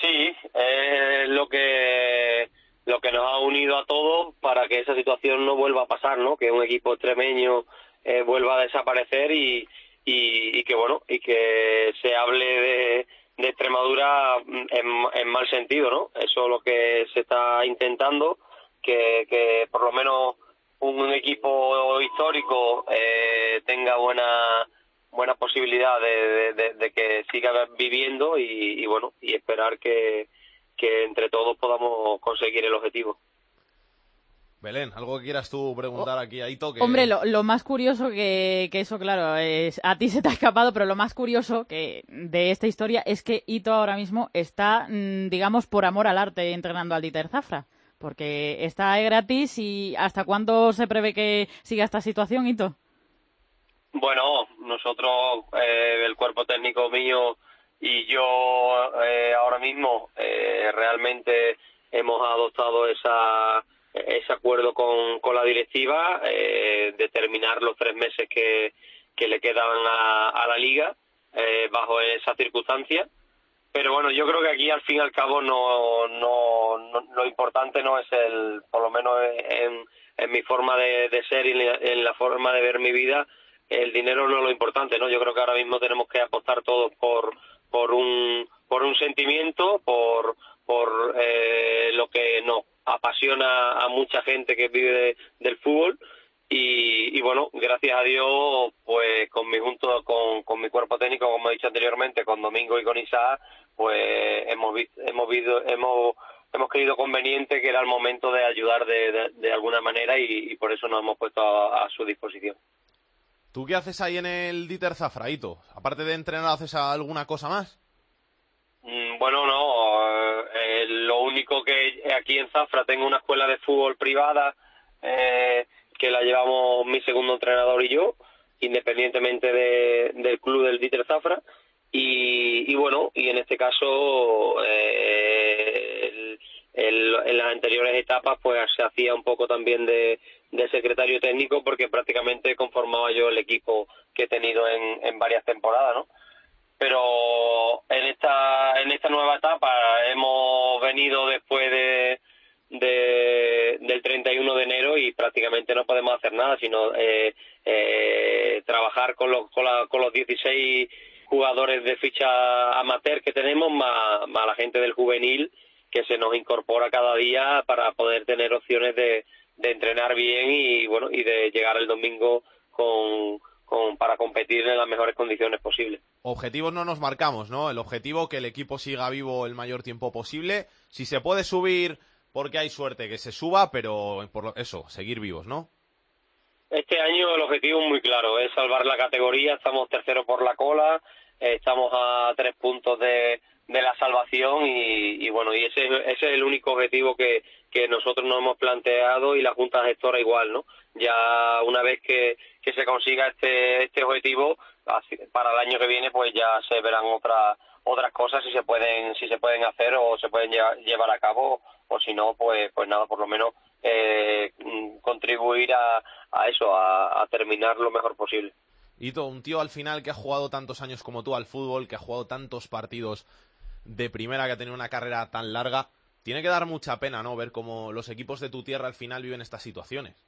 [SPEAKER 21] Sí, es lo que lo que nos ha unido a todos para que esa situación no vuelva a pasar, ¿no? Que un equipo extremeño eh, vuelva a desaparecer y, y, y que bueno y que se hable de, Extremadura en, en mal sentido, ¿no? Eso es lo que se está intentando, que, que por lo menos un, equipo histórico eh, tenga buena buena posibilidad de, de- que siga viviendo y bueno y esperar que, que entre todos podamos conseguir el objetivo.
[SPEAKER 2] Belén, algo que quieras tú preguntar aquí a Ito. Que...
[SPEAKER 20] Hombre, lo, lo más curioso que, que eso, claro, es, a ti se te ha escapado, pero lo más curioso que de esta historia es que Ito ahora mismo está, mm, digamos, por amor al arte entrenando al Dieter Zafra. Porque está gratis y ¿hasta cuándo se prevé que siga esta situación, Ito?
[SPEAKER 21] Bueno, nosotros, eh, el cuerpo técnico mío y yo eh, ahora mismo eh, realmente hemos adoptado esa, ese acuerdo con, con la directiva eh, de terminar los tres meses que, que le quedan a, a la liga eh, bajo esa circunstancia. Pero bueno, yo creo que aquí al fin y al cabo no, no, no- lo importante no es el, por lo menos en, en mi forma de, de ser y en la forma de ver mi vida, el dinero no es lo importante, ¿no? Yo creo que ahora mismo tenemos que apostar todos por por un por un sentimiento, por por eh, lo que nos apasiona a mucha gente que vive de- del fútbol y, y bueno, gracias a Dios, pues con mi junto con, con mi cuerpo técnico, como he dicho anteriormente, con Domingo y con Isaac, pues hemos visto, hemos visto, hemos hemos creído conveniente que era el momento de ayudar de, de, de alguna manera y, y por eso nos hemos puesto a- a su disposición.
[SPEAKER 2] ¿Tú qué haces ahí en el Dieter Zafra, Ito? Aparte de entrenar, ¿haces alguna cosa más?
[SPEAKER 21] Mm, Bueno, no. eh, lo único que aquí en Zafra tengo una escuela de fútbol privada eh, que la llevamos mi segundo entrenador y yo, independientemente de- del club del Dieter Zafra. Y, y bueno, y en este caso, eh, el- en las anteriores etapas, pues se hacía un poco también de, de secretario técnico porque prácticamente conformaba yo el equipo que he tenido en, en varias temporadas, ¿no? pero en esta en esta nueva etapa hemos venido después de, de- del 31 de enero y prácticamente no podemos hacer nada sino eh, eh, trabajar con los con, la- con los 16 jugadores de ficha amateur que tenemos más, más la gente del juvenil que se nos incorpora cada día para poder tener opciones de, de entrenar bien y bueno y de llegar el domingo con, con para competir en las mejores condiciones posibles.
[SPEAKER 2] Objetivos no nos marcamos, ¿no? El objetivo que el equipo siga vivo el mayor tiempo posible. Si se puede subir porque hay suerte que se suba, pero por lo- eso, seguir vivos, ¿no?
[SPEAKER 21] Este año el objetivo es muy claro, es salvar la categoría, estamos tercero por la cola, estamos a tres puntos de, de la salvación y, y bueno, y ese, ese es el único objetivo que, que nosotros nos hemos planteado y la Junta Gestora igual, ¿no? Ya una vez que, que se consiga este, este objetivo, para el año que viene pues ya se verán otras otras cosas si se pueden si se pueden hacer o se pueden llevar, a cabo o si no pues pues nada por lo menos eh, contribuir a, a eso a, a terminar lo mejor posible
[SPEAKER 2] Ito, un tío al final que ha jugado tantos años como tú al fútbol, que ha jugado tantos partidos de primera, que ha tenido una carrera tan larga, tiene que dar mucha pena, ¿no? Ver cómo los equipos de tu tierra al final viven estas situaciones.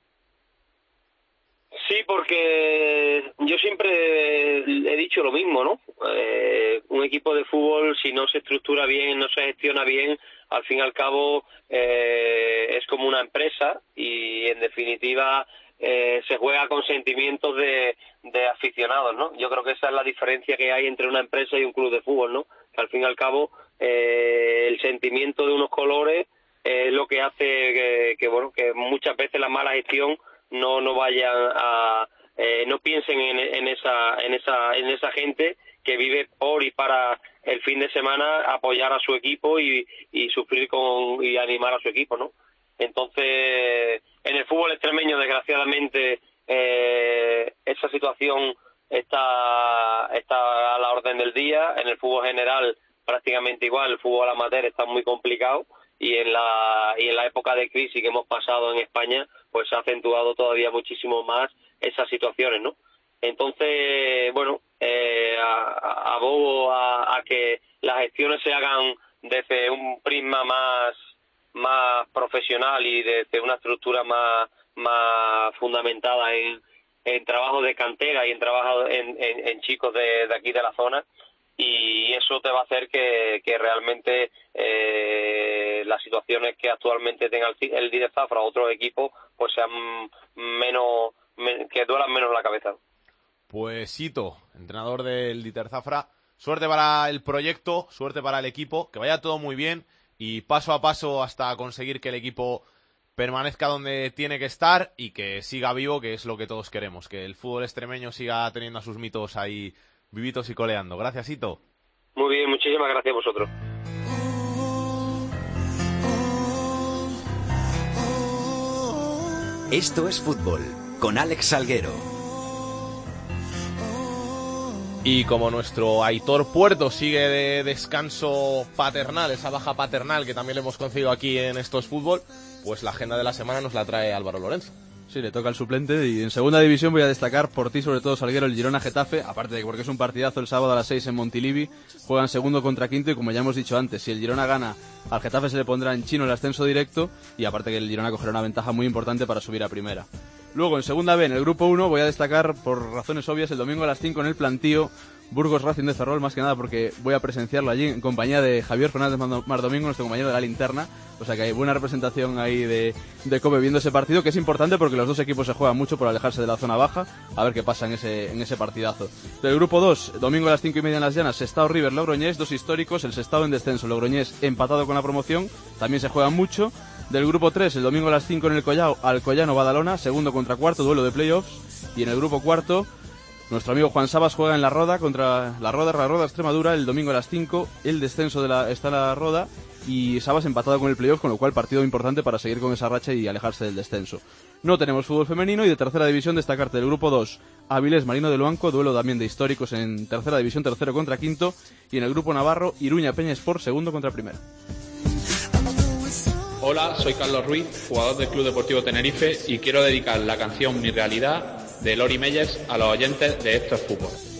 [SPEAKER 21] Sí, porque yo siempre he dicho lo mismo, ¿no? Eh, un equipo de fútbol, si no se estructura bien, no se gestiona bien, al fin y al cabo eh, es como una empresa y en definitiva eh, se juega con sentimientos de, de aficionados, ¿no? Yo creo que esa es la diferencia que hay entre una empresa y un club de fútbol, ¿no? Que al fin y al cabo eh, el sentimiento de unos colores es lo que hace que, bueno que muchas veces la mala gestión no no vayan a, eh, no piensen en, en esa en esa en esa gente que vive por y para el fin de semana apoyar a su equipo y, y sufrir con y animar a su equipo, ¿no? Entonces, en el fútbol extremeño, desgraciadamente, eh, esa situación está, está a la orden del día. En el fútbol general, prácticamente igual. El fútbol amateur está muy complicado y en la y en la época de crisis que hemos pasado en España, pues se ha acentuado todavía muchísimo más esas situaciones, ¿no? Entonces, bueno, eh, abogo a, a que las gestiones se hagan desde un prisma más más profesional y desde una estructura más más fundamentada en, en trabajo de cantera y en trabajo en, en, chicos de, de, aquí de la zona y eso te va a hacer que, que realmente eh, las situaciones que actualmente tenga el, el Zafra o otros equipos pues sean menos men, que duelan menos la cabeza.
[SPEAKER 2] Pues Sito, entrenador del Dieter Zafra, suerte para el proyecto, suerte para el equipo, que vaya todo muy bien y paso a paso hasta conseguir que el equipo permanezca donde tiene que estar y que siga vivo, que es lo que todos queremos, que el fútbol extremeño siga teniendo a sus mitos ahí vivitos y coleando. Gracias, Ito.
[SPEAKER 21] Muy bien, muchísimas gracias a vosotros.
[SPEAKER 22] Esto es fútbol con Alex Salguero.
[SPEAKER 2] Y como nuestro Aitor Puerto sigue de descanso paternal, esa baja paternal que también le hemos conseguido aquí en Esto es Fútbol, pues la agenda de la semana nos la trae Álvaro Lorenzo.
[SPEAKER 3] Sí, le toca al suplente y en segunda división voy a destacar por ti sobre todo Salguero el Girona Getafe, aparte de que porque es un partidazo el sábado a las 6 en Montilivi, juegan segundo contra quinto y como ya hemos dicho antes, si el Girona gana al Getafe se le pondrá en chino el ascenso directo y aparte que el Girona cogerá una ventaja muy importante para subir a primera. Luego en segunda B, en el grupo 1, voy a destacar por razones obvias el domingo a las 5 en el plantío Burgos Racing de Ferrol, más que nada porque voy a presenciarlo allí en compañía de Javier Fernández Mardomingo, nuestro compañero de la linterna. O sea que hay buena representación ahí de, de Kobe viendo ese partido, que es importante porque los dos equipos se juegan mucho por alejarse de la zona baja. A ver qué pasa en ese, en ese partidazo. Del grupo 2, domingo a las 5 y media en las llanas, Sestao River Logroñés, dos históricos, el Sestao en descenso, Logroñés empatado con la promoción, también se juegan mucho. Del grupo 3, el domingo a las 5 en el Collao, Alcoyano Badalona, segundo contra cuarto, duelo de playoffs. Y en el grupo cuarto, nuestro amigo Juan Sabas juega en la Roda contra la Roda, la Roda Extremadura, el domingo a las 5. El descenso de la, está en la Roda y Sabas empatado con el playoff, con lo cual partido importante para seguir con esa racha y alejarse del descenso. No tenemos fútbol femenino y de tercera división destacarte del grupo 2, Avilés Marino de Luanco, duelo también de históricos en tercera división, tercero contra quinto. Y en el grupo Navarro, Iruña Peña Sport, segundo contra primero.
[SPEAKER 23] Hola, soy Carlos Ruiz, jugador del Club Deportivo Tenerife y quiero dedicar la canción Mi Realidad de Lori Meyers a los oyentes de Esto es Fútbol.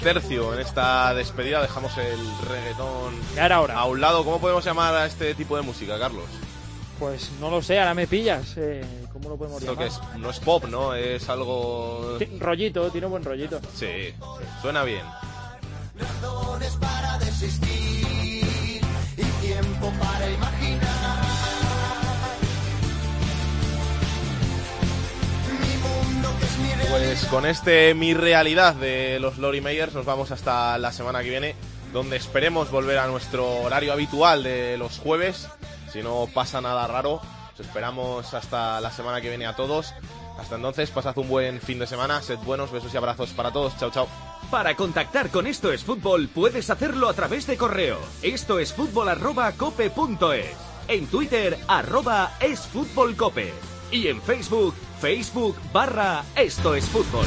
[SPEAKER 2] Tercio en esta despedida, dejamos el reggaetón
[SPEAKER 4] Ya era hora.
[SPEAKER 2] a un lado. ¿Cómo podemos llamar a este tipo de música, Carlos?
[SPEAKER 4] Pues no lo sé, ahora me pillas. Eh, ¿Cómo lo podemos
[SPEAKER 2] Esto
[SPEAKER 4] llamar?
[SPEAKER 2] que es, no es pop, ¿no? Es algo...
[SPEAKER 4] Rollito, tiene buen rollito.
[SPEAKER 2] Sí, suena bien.
[SPEAKER 16] Razones para desistir y tiempo para imaginar.
[SPEAKER 2] Pues con este Mi Realidad de los Lori Meyers nos vamos hasta la semana que viene, donde esperemos volver a nuestro horario habitual de los jueves. Si no pasa nada raro, os esperamos hasta la semana que viene a todos. Hasta entonces, pasad un buen fin de semana, sed buenos, besos y abrazos para todos. Chao, chao.
[SPEAKER 13] Para contactar con Esto es Fútbol puedes hacerlo a través de correo. Esto es fútbol arroba cope punto es. En Twitter arroba es fútbol cope. Y en Facebook, Facebook barra Esto es Fútbol.